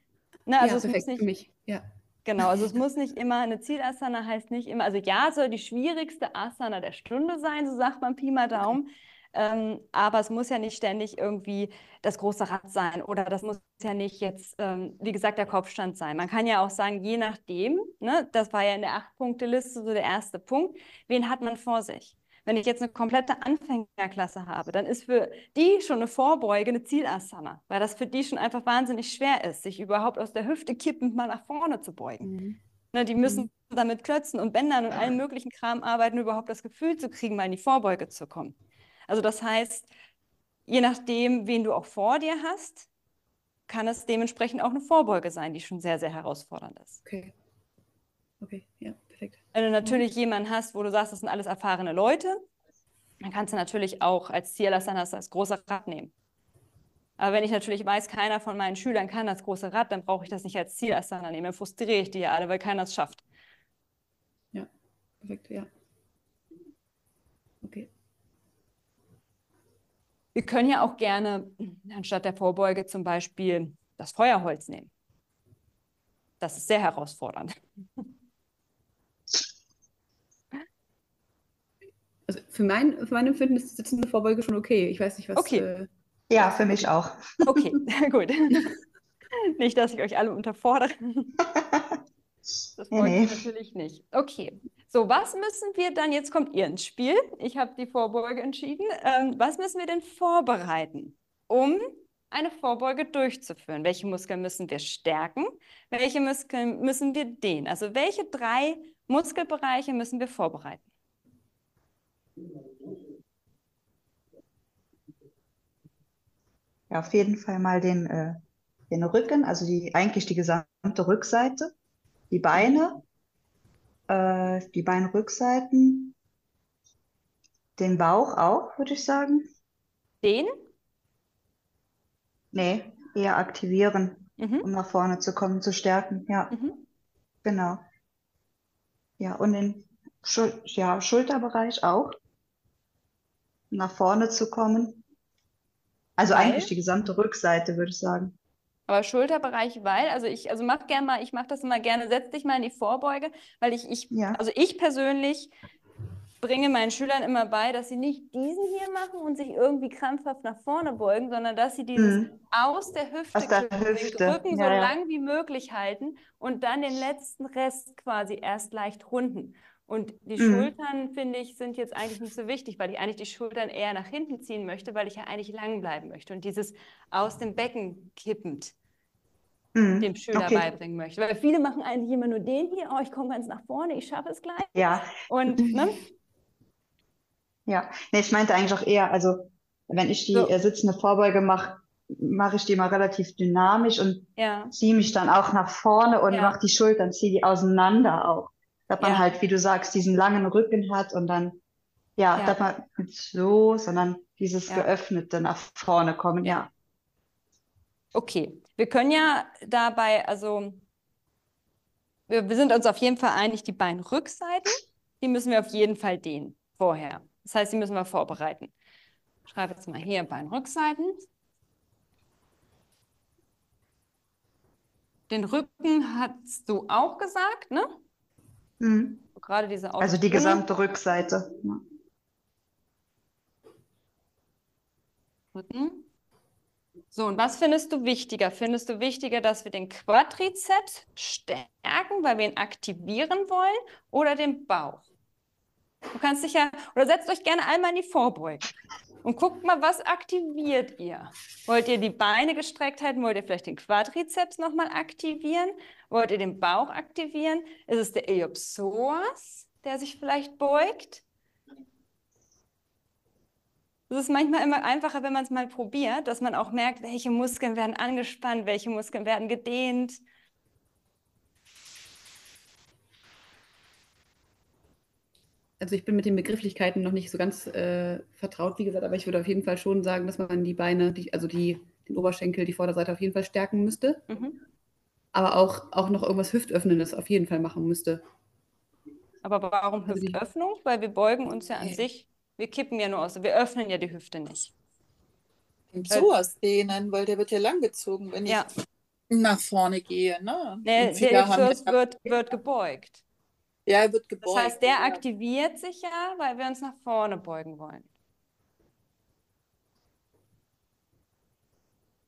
Ne, also ja, es muss perfekt nicht, für mich. Ja. Genau, also es *laughs* muss nicht immer, eine Zielasana heißt nicht immer, also ja, soll die schwierigste Asana der Stunde sein, so sagt man Pi mal Daumen. Ähm, aber es muss ja nicht ständig irgendwie das große Rad sein oder das muss ja nicht jetzt, ähm, wie gesagt, der Kopfstand sein. Man kann ja auch sagen, je nachdem, ne, das war ja in der Acht-Punkte-Liste so der erste Punkt, wen hat man vor sich? Wenn ich jetzt eine komplette Anfängerklasse habe, dann ist für die schon eine Vorbeuge eine Zielasana, weil das für die schon einfach wahnsinnig schwer ist, sich überhaupt aus der Hüfte kippend mal nach vorne zu beugen. Mhm. Ne, die müssen damit Klötzen und Bändern und allem möglichen Kram arbeiten, um überhaupt das Gefühl zu kriegen, mal in die Vorbeuge zu kommen. Also das heißt, je nachdem, wen du auch vor dir hast, kann es dementsprechend auch eine Vorbeuge sein, die schon sehr, sehr herausfordernd ist. Okay. Okay, ja, perfekt. Wenn du natürlich jemanden hast, wo du sagst, das sind alles erfahrene Leute, dann kannst du natürlich auch als Zielasana das als große Rad nehmen. Aber wenn ich natürlich weiß, keiner von meinen Schülern kann das große Rad, dann brauche ich das nicht als Zielasana nehmen. Dann frustriere ich die ja alle, weil keiner es schafft. Perfekt, ja. Okay. Wir können ja auch gerne anstatt der Vorbeuge zum Beispiel das Feuerholz nehmen. Das ist sehr herausfordernd. Für mein, für mein Empfinden ist die sitzende Vorbeuge schon okay. Ich weiß nicht, was. Okay. Äh, Ja, für mich auch. Okay, *laughs* *laughs* gut. *laughs* Nicht, dass ich euch alle unterfordere. Das Nee, wollte ich nee. natürlich nicht. Okay. So, was müssen wir dann? Jetzt kommt ihr ins Spiel. Ich habe die Vorbeuge entschieden. Ähm, was müssen wir denn vorbereiten, um eine Vorbeuge durchzuführen? Welche Muskeln müssen wir stärken? Welche Muskeln müssen wir dehnen? Also, welche drei Muskelbereiche müssen wir vorbereiten? Ja, auf jeden Fall mal den, äh, den Rücken, also die, eigentlich die gesamte Rückseite, die Beine, äh, die Beinrückseiten, den Bauch auch, würde ich sagen. Dehnen? Nee, eher aktivieren, Mhm. um nach vorne zu kommen, zu stärken. Ja, Mhm. genau. Ja, und den Schul ja, Schulterbereich auch, nach vorne zu kommen. Also Weil? eigentlich die gesamte Rückseite, würde ich sagen. Aber Schulterbereich, weil, also ich, also mach gerne mal, ich mache das immer gerne, setz dich mal in die Vorbeuge, weil ich, ich, Ja. also ich persönlich bringe meinen Schülern immer bei, dass sie nicht diesen hier machen und sich irgendwie krampfhaft nach vorne beugen, sondern dass sie dieses Mhm. aus der Hüfte Aus der Hüfte, Rücken so ja, ja. lang wie möglich halten und dann den letzten Rest quasi erst leicht runden. Und die Mhm. Schultern, finde ich, sind jetzt eigentlich nicht so wichtig, weil ich eigentlich die Schultern eher nach hinten ziehen möchte, weil ich ja eigentlich lang bleiben möchte. Und dieses aus dem Becken kippend Mhm. dem Schüler Okay. beibringen möchte. Weil viele machen eigentlich immer nur den hier, oh, ich komme ganz nach vorne, ich schaffe es gleich. Ja, Und ne? ja. Nee, ich meinte eigentlich auch eher, also wenn ich die So. äh, sitzende Vorbeuge mache, mache ich die mal relativ dynamisch und ja, ziehe mich dann auch nach vorne und Ja. mache die Schultern, ziehe die auseinander auch. Dass man Ja. halt, wie du sagst, diesen langen Rücken hat und dann, ja, Ja. dass man nicht so, sondern dieses Ja. geöffnete nach vorne kommen, ja. Okay, wir können ja dabei, also wir, wir sind uns auf jeden Fall einig, die Beinrückseiten, die müssen wir auf jeden Fall dehnen vorher. Das heißt, die müssen wir vorbereiten. Ich schreibe jetzt mal hier Beinrückseiten. Den Rücken hast du auch gesagt, ne? Mhm. Gerade diese Also die Außenbühne. gesamte Rückseite. Rücken. So, und was findest du wichtiger? Findest du wichtiger, dass wir den Quadrizeps stärken, weil wir ihn aktivieren wollen, oder den Bauch? Du kannst dich ja, oder setzt euch gerne einmal in die Vorbeuge und guckt mal, was aktiviert ihr? Wollt ihr die Beine gestreckt halten? Wollt ihr vielleicht den Quadrizeps nochmal aktivieren? Wollt ihr den Bauch aktivieren? Ist es der Iliopsoas, der sich vielleicht beugt? Es ist manchmal immer einfacher, wenn man es mal probiert, dass man auch merkt, welche Muskeln werden angespannt, welche Muskeln werden gedehnt. Also ich bin mit den Begrifflichkeiten noch nicht so ganz äh, vertraut, wie gesagt, aber ich würde auf jeden Fall schon sagen, dass man die Beine, die, also die, den Oberschenkel, die Vorderseite auf jeden Fall stärken müsste. Mhm. Aber auch, auch noch irgendwas Hüftöffnendes auf jeden Fall machen müsste. Aber warum Also Hüftöffnung? Weil wir beugen uns ja an sich, wir kippen ja nur aus, wir öffnen ja die Hüfte nicht. Den Psoas dehnen, weil der wird ja langgezogen, wenn Ja, ich nach vorne gehe. Ne? der, Und haben Iliopsoas ja- wird, wird gebeugt. Ja, er wird Das gebeugt. heißt, der ja. aktiviert sich ja, weil wir uns nach vorne beugen wollen.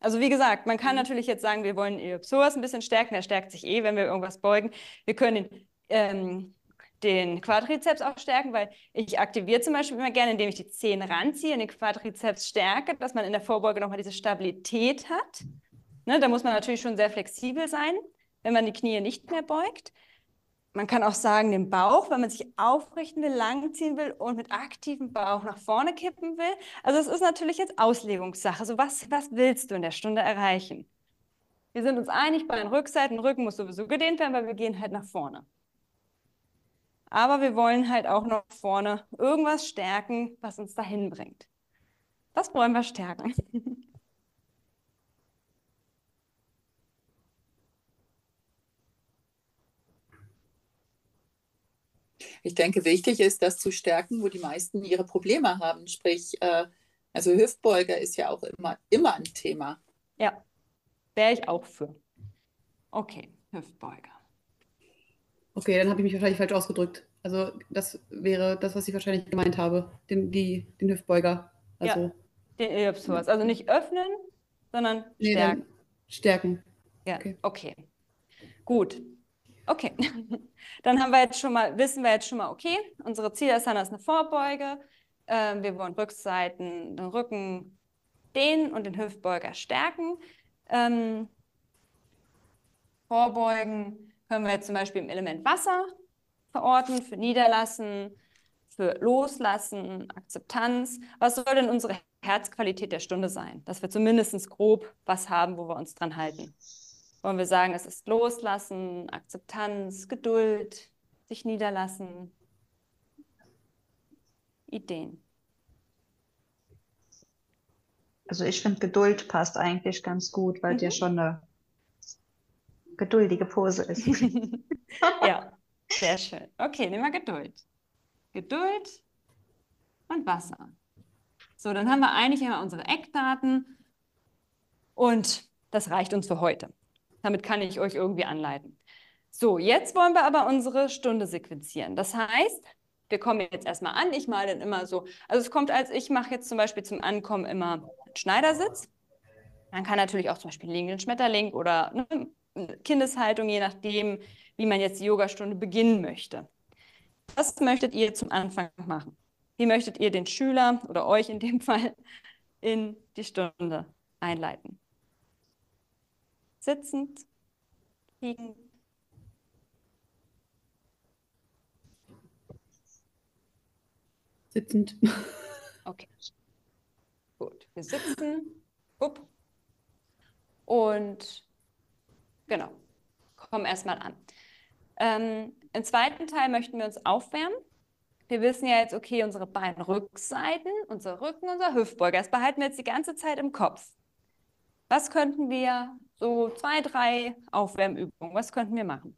Also wie gesagt, man kann natürlich jetzt sagen, wir wollen Iliopsoas ein bisschen stärken, der stärkt sich eh, wenn wir irgendwas beugen. Wir können den, ähm, den Quadrizeps auch stärken, weil ich aktiviere zum Beispiel immer gerne, indem ich die Zehen ranziehe und den Quadrizeps stärke, dass man in der Vorbeuge nochmal diese Stabilität hat. Ne, da muss man natürlich schon sehr flexibel sein, wenn man die Knie nicht mehr beugt. Man kann auch sagen, den Bauch, wenn man sich aufrichten will, langziehen will und mit aktivem Bauch nach vorne kippen will. Also es ist natürlich jetzt Auslegungssache. So was, was willst du in der Stunde erreichen? Wir sind uns einig, bei den Rückseiten, Rücken muss sowieso gedehnt werden, weil wir gehen halt nach vorne. Aber wir wollen halt auch noch vorne irgendwas stärken, was uns dahin bringt. Was wollen wir stärken? *laughs* Ich denke, wichtig ist, das zu stärken, wo die meisten ihre Probleme haben. Sprich, äh, also Hüftbeuger ist ja auch immer, immer ein Thema. Ja, wäre ich auch für. Okay, Hüftbeuger. Okay, dann habe ich mich wahrscheinlich falsch ausgedrückt. Also das wäre das, was ich wahrscheinlich gemeint habe, den, die, den Hüftbeuger. Also Den Iliopsoas. Also nicht öffnen, sondern nee, stärken. dann stärken. Ja, okay. okay. Gut. Okay. *laughs* Dann haben wir jetzt schon mal, wissen wir jetzt schon mal, okay, unsere Zielasana ist eine Vorbeuge. Ähm, wir wollen Rückseiten, den Rücken dehnen und den Hüftbeuger stärken. Ähm, vorbeugen können wir jetzt zum Beispiel im Element Wasser verorten, für Niederlassen, für Loslassen, Akzeptanz. Was soll denn unsere Herzqualität der Stunde sein? Dass wir zumindest grob was haben, wo wir uns dran halten. Wollen wir sagen, es ist Loslassen, Akzeptanz, Geduld, sich niederlassen, Ideen. Also ich finde, Geduld passt eigentlich ganz gut, weil Mhm. dir schon eine geduldige Pose ist. *laughs* *laughs* Ja, sehr schön. Okay, nehmen wir Geduld. Geduld und Wasser. So, dann haben wir eigentlich immer unsere Eckdaten und das reicht uns für heute. Damit kann ich euch irgendwie anleiten. So, jetzt wollen wir aber unsere Stunde sequenzieren. Das heißt, wir kommen jetzt erstmal an. Ich male dann immer so. Also es kommt als, ich mache jetzt zum Beispiel zum Ankommen immer einen Schneidersitz. Man kann natürlich auch zum Beispiel liegenden Schmetterling oder ne, Kindeshaltung, je nachdem, wie man jetzt die Yogastunde beginnen möchte. Was möchtet ihr zum Anfang machen? Wie möchtet ihr den Schüler oder euch in dem *laughs* Fall in die Stunde einleiten? Sitzend, liegend, Sitzend. Okay. Gut. Wir sitzen. Upp. Und genau. Kommen erstmal an. Ähm, Im zweiten Teil möchten wir uns aufwärmen. Wir wissen ja jetzt, okay, unsere Beinrückseiten, unser Rücken, unser Hüftbeuger. Das behalten wir jetzt die ganze Zeit im Kopf. Was könnten wir, so zwei, drei Aufwärmübungen, was könnten wir machen?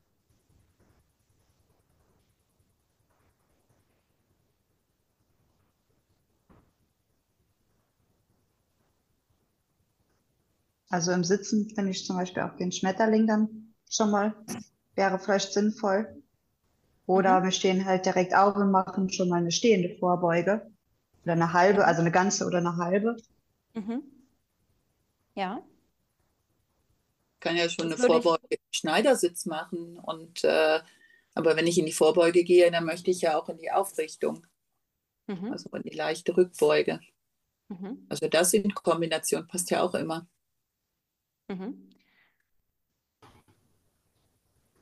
Also im Sitzen finde ich zum Beispiel auch den Schmetterling dann schon mal, wäre vielleicht sinnvoll. Oder Mhm. wir stehen halt direkt auf und machen schon mal eine stehende Vorbeuge. Oder eine halbe, also eine ganze oder eine halbe. Mhm. Ja, kann ja schon Das eine Vorbeuge im Schneidersitz machen. Und äh, aber wenn ich in die Vorbeuge gehe, dann möchte ich ja auch in die Aufrichtung, mhm. also in die leichte Rückbeuge. Mhm. Also das in Kombination passt ja auch immer. Mhm.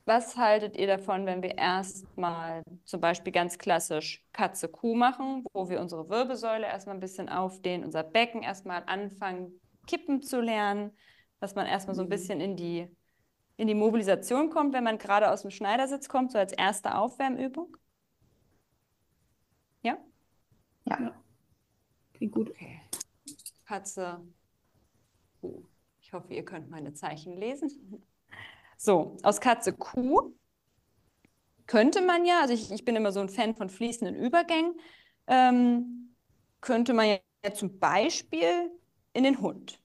Was haltet ihr davon, wenn wir erstmal zum Beispiel ganz klassisch Katze-Kuh machen, wo wir unsere Wirbelsäule erstmal ein bisschen aufdehnen, unser Becken erstmal anfangen, kippen zu lernen, dass man erstmal so ein bisschen in die, in die Mobilisation kommt, wenn man gerade aus dem Schneidersitz kommt, so als erste Aufwärmübung? Ja? Klingt gut. Okay. Katze, Kuh. Ich hoffe, ihr könnt meine Zeichen lesen. So, aus Katze Kuh könnte man ja, also ich, ich bin immer so ein Fan von fließenden Übergängen, ähm, könnte man ja zum Beispiel in den Hund.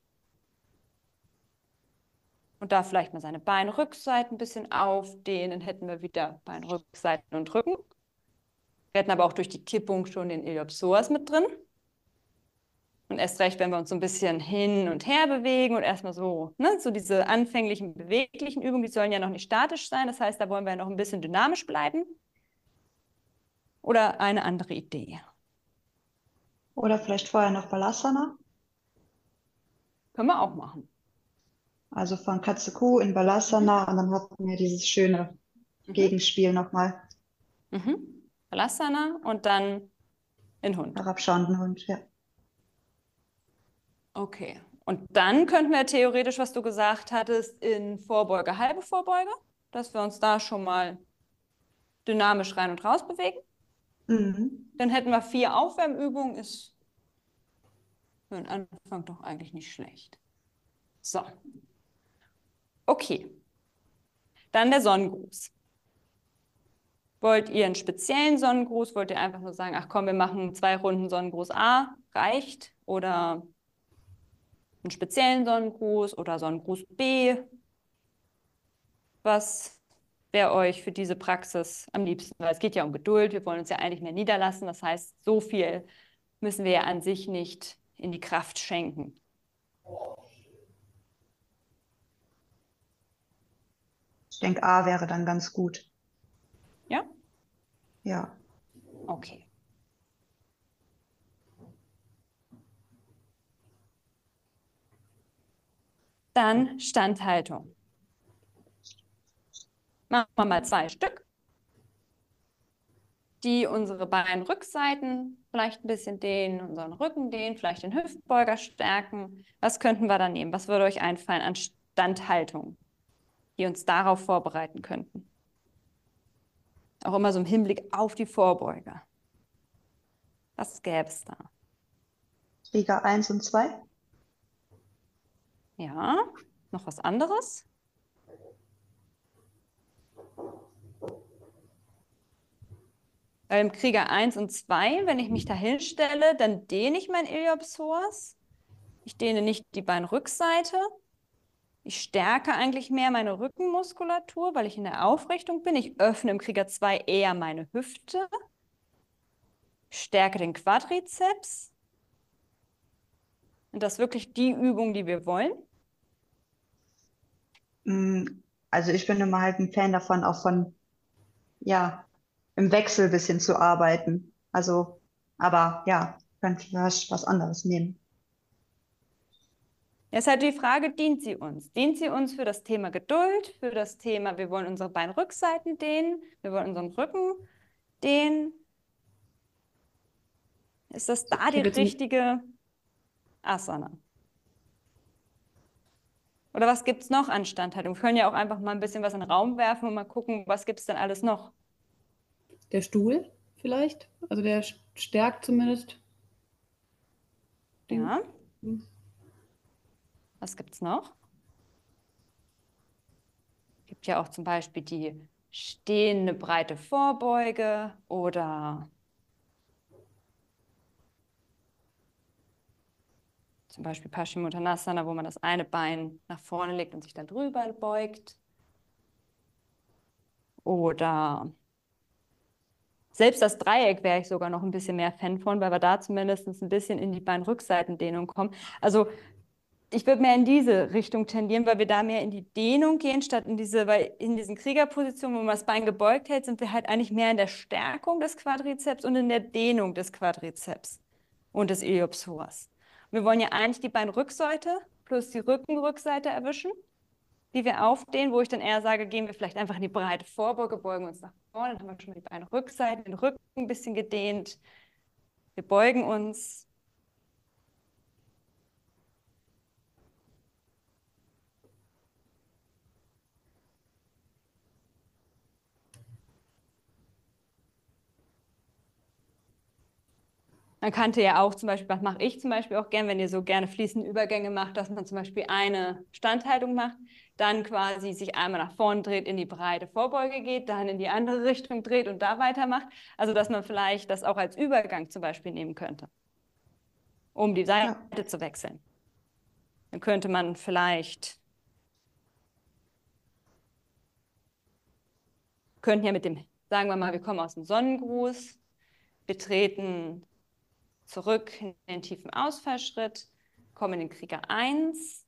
Und da vielleicht mal seine Beinrückseiten ein bisschen aufdehnen, hätten wir wieder Beinrückseiten und Rücken. Wir hätten aber auch durch die Kippung schon den Iliopsoas mit drin. Und erst recht, wenn wir uns so ein bisschen hin und her bewegen und erstmal so, ne, so diese anfänglichen beweglichen Übungen, die sollen ja noch nicht statisch sein. Das heißt, da wollen wir ja noch ein bisschen dynamisch bleiben. Oder eine andere Idee. Oder vielleicht vorher noch Balasana. Können wir auch machen. Also von Katze Kuh in Balasana und dann hatten wir dieses schöne Mhm. Gegenspiel nochmal. Mhm. Balasana und dann in Hund. Herabschauenden Hund, ja. Okay. Und dann könnten wir theoretisch, was du gesagt hattest, in Vorbeuge, halbe Vorbeuge, dass wir uns da schon mal dynamisch rein und raus bewegen. Mhm. Dann hätten wir vier Aufwärmübungen, ist für den Anfang doch eigentlich nicht schlecht. So. Okay. Dann der Sonnengruß. Wollt ihr einen speziellen Sonnengruß? Wollt ihr einfach nur sagen, ach komm, wir machen zwei Runden Sonnengruß A, reicht? Oder einen speziellen Sonnengruß oder Sonnengruß B? Was wäre euch für diese Praxis am liebsten? Weil es geht ja um Geduld, wir wollen uns ja eigentlich mehr niederlassen. Das heißt, so viel müssen wir ja an sich nicht in die Kraft schenken. Ich denke, A wäre dann ganz gut. Ja? Ja. Okay. Dann Standhaltung. Machen wir mal zwei Stück, die unsere Beinrückseiten vielleicht ein bisschen dehnen, unseren Rücken dehnen, vielleicht den Hüftbeuger stärken. Was könnten wir da nehmen? Was würde euch einfallen an Standhaltung, die uns darauf vorbereiten könnten? Auch immer so im Hinblick auf die Vorbeuge. Was gäbe es da? Liga 1 und 2. Ja, noch was anderes? Beim Krieger 1 und 2, wenn ich mich da hinstelle, dann dehne ich mein Iliopsoas. Ich dehne nicht die Beinrückseite. Ich stärke eigentlich mehr meine Rückenmuskulatur, weil ich in der Aufrichtung bin. Ich öffne im Krieger 2 eher meine Hüfte. Stärke den Quadrizeps. Und das ist wirklich die Übung, die wir wollen. Mm, Also ich bin immer halt ein Fan davon, auch von, ja, im Wechsel ein bisschen zu arbeiten. Also, aber ja, könnte vielleicht was anderes nehmen. Jetzt halt die Frage, dient sie uns? Dient sie uns für das Thema Geduld, für das Thema, wir wollen unsere Beinrückseiten dehnen, wir wollen unseren Rücken dehnen? Ist das da die richtige Asana? Oder was gibt es noch an Standhaltung? Wir können ja auch einfach mal ein bisschen was in den Raum werfen und mal gucken, was gibt es denn alles noch? Der Stuhl vielleicht? Also der stärkt zumindest. den- Ja, Was gibt es noch? Es gibt ja auch zum Beispiel die stehende breite Vorbeuge oder zum Beispiel Paschimottanasana, wo man das eine Bein nach vorne legt und sich dann drüber beugt. Oder selbst das Dreieck wäre ich sogar noch ein bisschen mehr Fan von, weil wir da zumindest ein bisschen in die Beinrückseitendehnung kommen. Also ich würde mehr in diese Richtung tendieren, weil wir da mehr in die Dehnung gehen, statt in diese, weil in diesen Kriegerpositionen, wo man das Bein gebeugt hält, sind wir halt eigentlich mehr in der Stärkung des Quadrizeps und in der Dehnung des Quadrizeps und des Iliopsoas. Wir wollen ja eigentlich die Beinrückseite plus die Rückenrückseite erwischen, die wir aufdehnen, wo ich dann eher sage, gehen wir vielleicht einfach in die breite Vorbeuge, beugen uns nach vorne, dann haben wir schon mal die Beinrückseite, den Rücken ein bisschen gedehnt. Wir beugen uns, Man kannte ja auch zum Beispiel, was mache ich zum Beispiel auch gern, wenn ihr so gerne fließende Übergänge macht, dass man zum Beispiel eine Standhaltung macht, dann quasi sich einmal nach vorne dreht, in die breite Vorbeuge geht, dann in die andere Richtung dreht und da weitermacht. Also dass man vielleicht das auch als Übergang zum Beispiel nehmen könnte, um die Seite ja. zu wechseln. Dann könnte man vielleicht, könnten ja mit dem, sagen wir mal, wir kommen aus dem Sonnengruß, betreten zurück in den tiefen Ausfallschritt, kommen in den Krieger 1.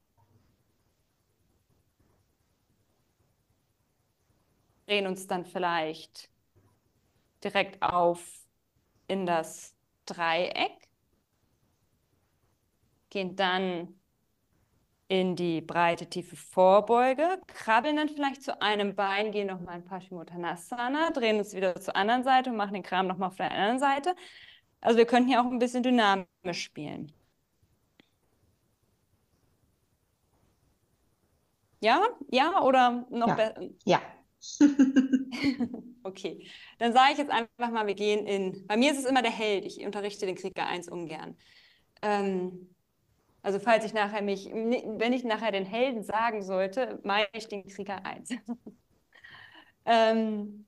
Drehen uns dann vielleicht direkt auf in das Dreieck, gehen dann in die breite, tiefe Vorbeuge, krabbeln dann vielleicht zu einem Bein, gehen nochmal in Paschimottanasana, drehen uns wieder zur anderen Seite und machen den Kram nochmal auf der anderen Seite. Also wir könnten hier auch ein bisschen dynamisch spielen. Ja? Ja oder noch ja. besser? Ja. *laughs* okay, dann sage ich jetzt einfach mal, wir gehen in. Bei mir ist es immer der Held. Ich unterrichte den Krieger 1 ungern. Ähm, also falls ich nachher mich, wenn ich nachher den Helden sagen sollte, meine ich den Krieger 1. *laughs* ähm,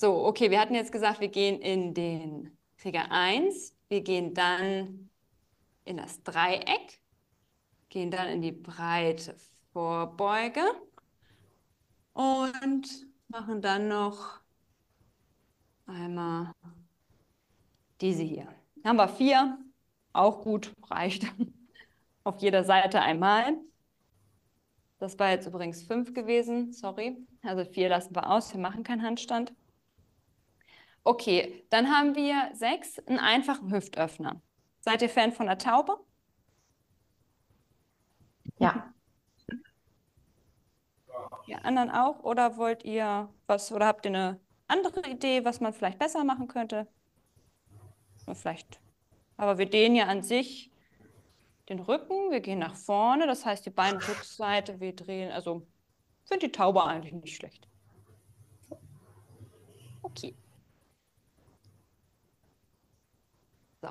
so, okay, wir hatten jetzt gesagt, wir gehen in den Krieger 1, wir gehen dann in das Dreieck, gehen dann in die breite Vorbeuge und machen dann noch einmal diese hier. Haben wir vier, auch gut, reicht. *laughs* Auf jeder Seite einmal. Das war jetzt übrigens fünf gewesen, sorry. Also vier lassen wir aus, wir machen keinen Handstand. Okay, dann haben wir sechs, einen einfachen Hüftöffner. Seid ihr Fan von der Taube? Ja. Ihr anderen auch? Oder wollt ihr was, oder habt ihr eine andere Idee, was man vielleicht besser machen könnte? Vielleicht. Aber wir dehnen ja an sich den Rücken, wir gehen nach vorne, das heißt die Beinrückseite, wir drehen, also finde die Taube eigentlich nicht schlecht. Okay. So,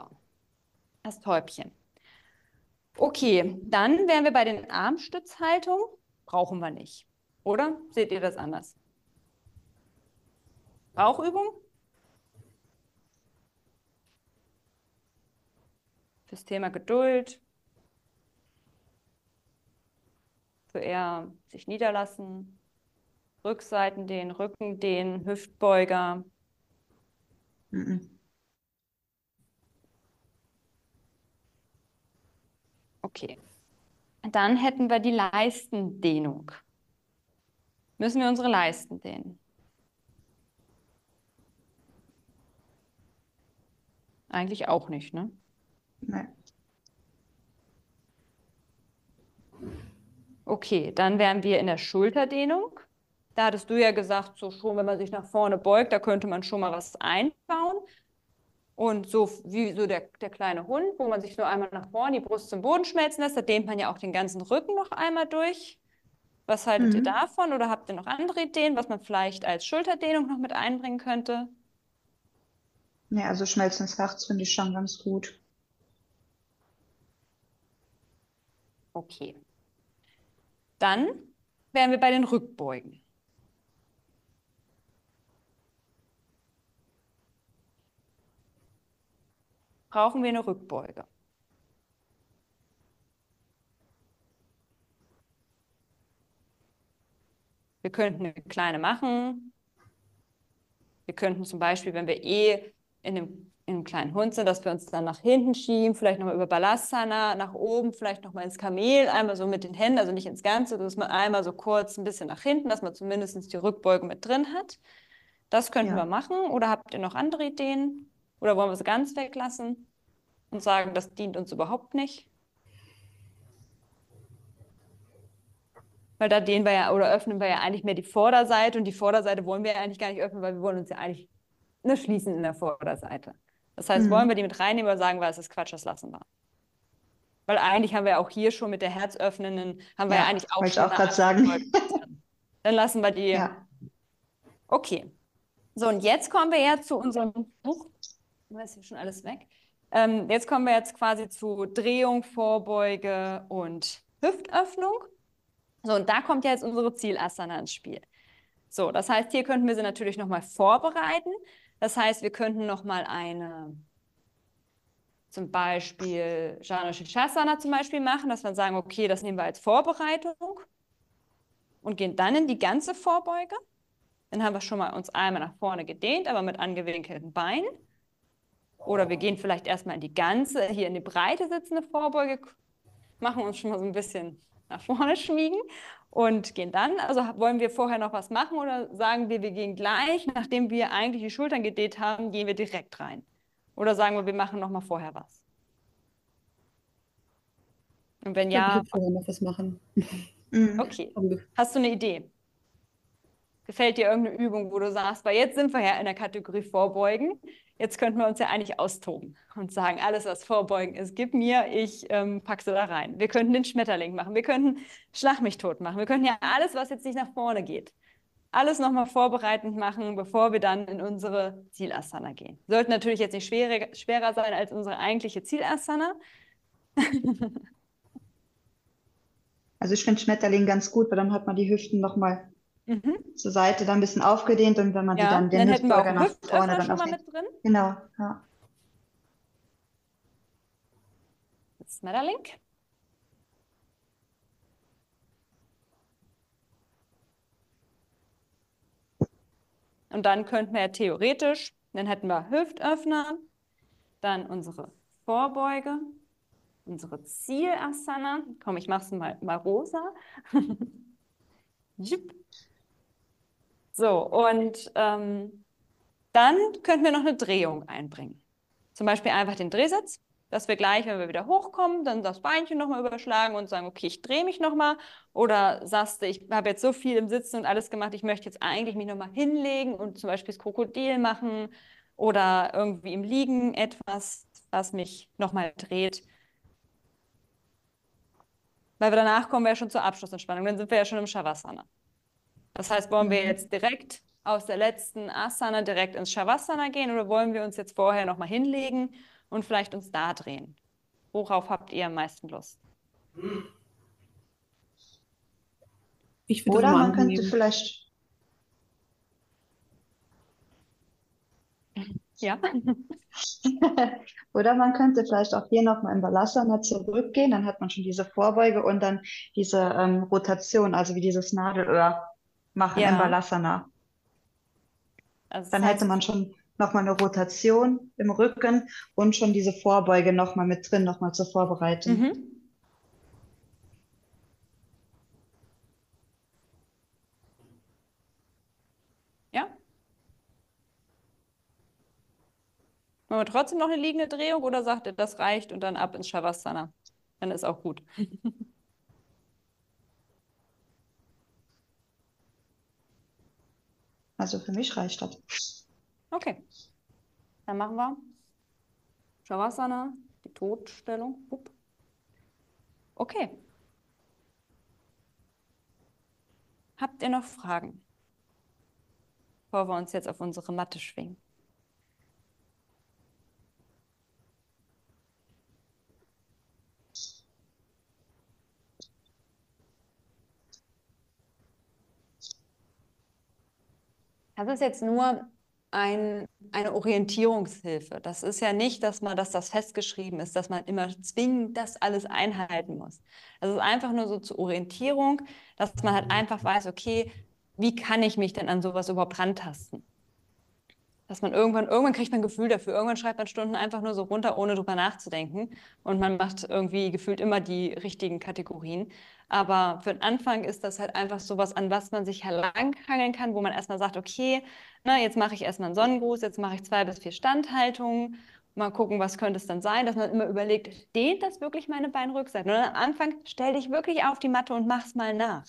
das Täubchen. Okay, dann wären wir bei den Armstützhaltungen. Brauchen wir nicht. Oder seht ihr das anders? Bauchübung? Fürs Thema Geduld. Für eher sich niederlassen. Rückseiten den Rücken den Hüftbeuger. Mhm. Okay. Dann hätten wir die Leistendehnung. Müssen wir unsere Leisten dehnen? Eigentlich auch nicht, ne? Nein. Okay, dann wären wir in der Schulterdehnung. Da hattest du ja gesagt, so schon, wenn man sich nach vorne beugt, da könnte man schon mal was einbauen. Und so wie so der, der kleine Hund, wo man sich nur einmal nach vorne die Brust zum Boden schmelzen lässt, da dehnt man ja auch den ganzen Rücken noch einmal durch. Was haltet mhm. ihr davon oder habt ihr noch andere Ideen, was man vielleicht als Schulterdehnung noch mit einbringen könnte? Ja, also Schmelzen des Herz finde ich schon ganz gut. Okay. Dann wären wir bei den Rückbeugen. Brauchen wir eine Rückbeuge? Wir könnten eine kleine machen. Wir könnten zum Beispiel, wenn wir eh in einem, in einem kleinen Hund sind, dass wir uns dann nach hinten schieben, vielleicht nochmal über Balasana, nach oben, vielleicht nochmal ins Kamel, einmal so mit den Händen, also nicht ins Ganze, dass man einmal so kurz ein bisschen nach hinten, dass man zumindest die Rückbeugung mit drin hat. Das könnten Ja. wir machen. Oder habt ihr noch andere Ideen? Oder wollen wir es ganz weglassen und sagen, das dient uns überhaupt nicht? Weil da dehnen wir ja oder öffnen wir ja eigentlich mehr die Vorderseite und die Vorderseite wollen wir ja eigentlich gar nicht öffnen, weil wir wollen uns ja eigentlich nur schließen in der Vorderseite. Das heißt, Mhm. wollen wir die mit reinnehmen oder sagen wir, es ist Quatsch, das lassen wir. Weil eigentlich haben wir ja auch hier schon mit der herzöffnenden, haben wir ja, Ja, eigentlich auch wollte ich schon auch grad sagen. Dann lassen wir die. Ja. Okay. So, und jetzt kommen wir ja zu unserem Buch. Ist hier schon alles weg. Ähm, jetzt kommen wir jetzt quasi zu Drehung, Vorbeuge und Hüftöffnung. So, und da kommt ja jetzt unsere Zielasana ins Spiel. So, das heißt, hier könnten wir sie natürlich nochmal vorbereiten. Das heißt, wir könnten nochmal eine, zum Beispiel Janu Shirshasana zum Beispiel machen, dass wir sagen, okay, das nehmen wir als Vorbereitung und gehen dann in die ganze Vorbeuge. Dann haben wir schon mal uns einmal nach vorne gedehnt, aber mit angewinkelten Beinen. Oder wir gehen vielleicht erstmal in die ganze, hier in die breite sitzende Vorbeuge, machen uns schon mal so ein bisschen nach vorne schmiegen und gehen dann. Also wollen wir vorher noch was machen oder sagen wir, wir gehen gleich, nachdem wir eigentlich die Schultern gedehnt haben, gehen wir direkt rein? Oder sagen wir, wir machen noch mal vorher was? Und wenn ja, würde vorher noch was machen. Mhm. okay. Hast du eine Idee? Gefällt dir irgendeine Übung, wo du sagst, weil jetzt sind wir ja in der Kategorie Vorbeugen, jetzt könnten wir uns ja eigentlich austoben und sagen, alles, was Vorbeugen ist, gib mir, ich ähm, packe sie da rein. Wir könnten den Schmetterling machen, wir könnten Schlag mich tot machen, wir könnten ja alles, was jetzt nicht nach vorne geht, alles nochmal vorbereitend machen, bevor wir dann in unsere Zielasana gehen. Sollte natürlich jetzt nicht schwerer, schwerer sein als unsere eigentliche Zielasana. *laughs* Also ich finde Schmetterling ganz gut, weil dann hat man die Hüften nochmal Mhm. zur Seite dann ein bisschen aufgedehnt und wenn man die Ja, dann den dann Hüftbeuger nach vorne dann aufdehnt. mit drin. Genau, ja. Schmetterling. Und dann könnten wir ja theoretisch, dann hätten wir Hüftöffner, dann unsere Vorbeuge, unsere Zielasana. Komm, ich mache es mal, mal rosa. *laughs* So, und ähm, dann könnten wir noch eine Drehung einbringen. Zum Beispiel einfach den Drehsatz, dass wir gleich, wenn wir wieder hochkommen, dann das Beinchen nochmal überschlagen und sagen, okay, ich drehe mich nochmal. Oder sagst du, ich habe jetzt so viel im Sitzen und alles gemacht, ich möchte jetzt eigentlich mich nochmal hinlegen und zum Beispiel das Krokodil machen oder irgendwie im Liegen etwas, was mich nochmal dreht. Weil wir danach kommen wir ja schon zur Abschlussentspannung, dann sind wir ja schon im Shavasana. Das heißt, wollen wir Mhm. jetzt direkt aus der letzten Asana direkt ins Shavasana gehen oder wollen wir uns jetzt vorher nochmal hinlegen und vielleicht uns da drehen? Worauf habt ihr am meisten Lust? Ich würde Oder man könnte vielleicht, Ja. *laughs* oder man könnte vielleicht auch hier nochmal im Balasana zurückgehen, dann hat man schon diese Vorbeuge und dann diese ähm, Rotation, also wie dieses Nadelöhr machen Ja. im Balasana. Also Dann hätte man schon nochmal eine Rotation im Rücken und schon diese Vorbeuge nochmal mit drin, nochmal zur Vorbereitung. Mhm. Ja. Wollen wir trotzdem noch eine liegende Drehung oder sagt ihr, das reicht und dann ab ins Shavasana? Dann ist auch gut. *laughs* Also für mich reicht das. Okay. Dann machen wir Shavasana, die Todstellung. Okay. Habt ihr noch Fragen? Bevor wir uns jetzt auf unsere Matte schwingen. Das ist jetzt nur ein, eine Orientierungshilfe. Das ist ja nicht, dass man, dass das festgeschrieben ist, dass man immer zwingend das alles einhalten muss. Das ist einfach nur so zur Orientierung, dass man halt einfach weiß, okay, wie kann ich mich denn an sowas überhaupt rantasten? Dass man irgendwann, irgendwann kriegt man ein Gefühl dafür. Irgendwann schreibt man Stunden einfach nur so runter, ohne drüber nachzudenken. Und man macht irgendwie gefühlt immer die richtigen Kategorien. Aber für den Anfang ist das halt einfach so was, an was man sich heranghangeln kann, wo man erstmal sagt, okay, na, jetzt mache ich erstmal einen Sonnengruß, jetzt mache ich zwei bis vier Standhaltungen. Mal gucken, was könnte es dann sein, dass man immer überlegt, dehnt das wirklich meine Beinrückseite? Und am Anfang stell dich wirklich auf die Matte und mach's mal nach.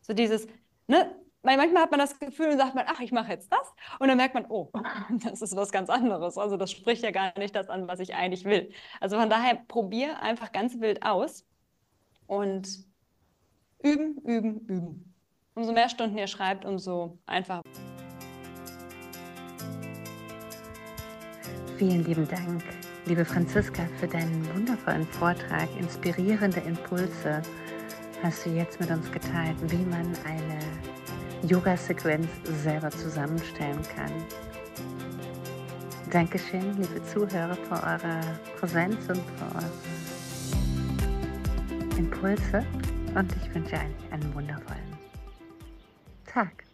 So dieses, ne, weil manchmal hat man das Gefühl und sagt man, ach, ich mache jetzt das. Und dann merkt man, oh, *laughs* das ist was ganz anderes. Also das spricht ja gar nicht das an, was ich eigentlich will. Also von daher probier einfach ganz wild aus und üben, üben, üben. Umso mehr Stunden ihr schreibt, umso einfacher. Vielen lieben Dank, liebe Franziska, für deinen wundervollen Vortrag. Inspirierende Impulse hast du jetzt mit uns geteilt, wie man eine Yoga-Sequenz selber zusammenstellen kann. Dankeschön, liebe Zuhörer, für eure Präsenz und für eure Impulse und ich wünsche euch einen wundervollen Tag.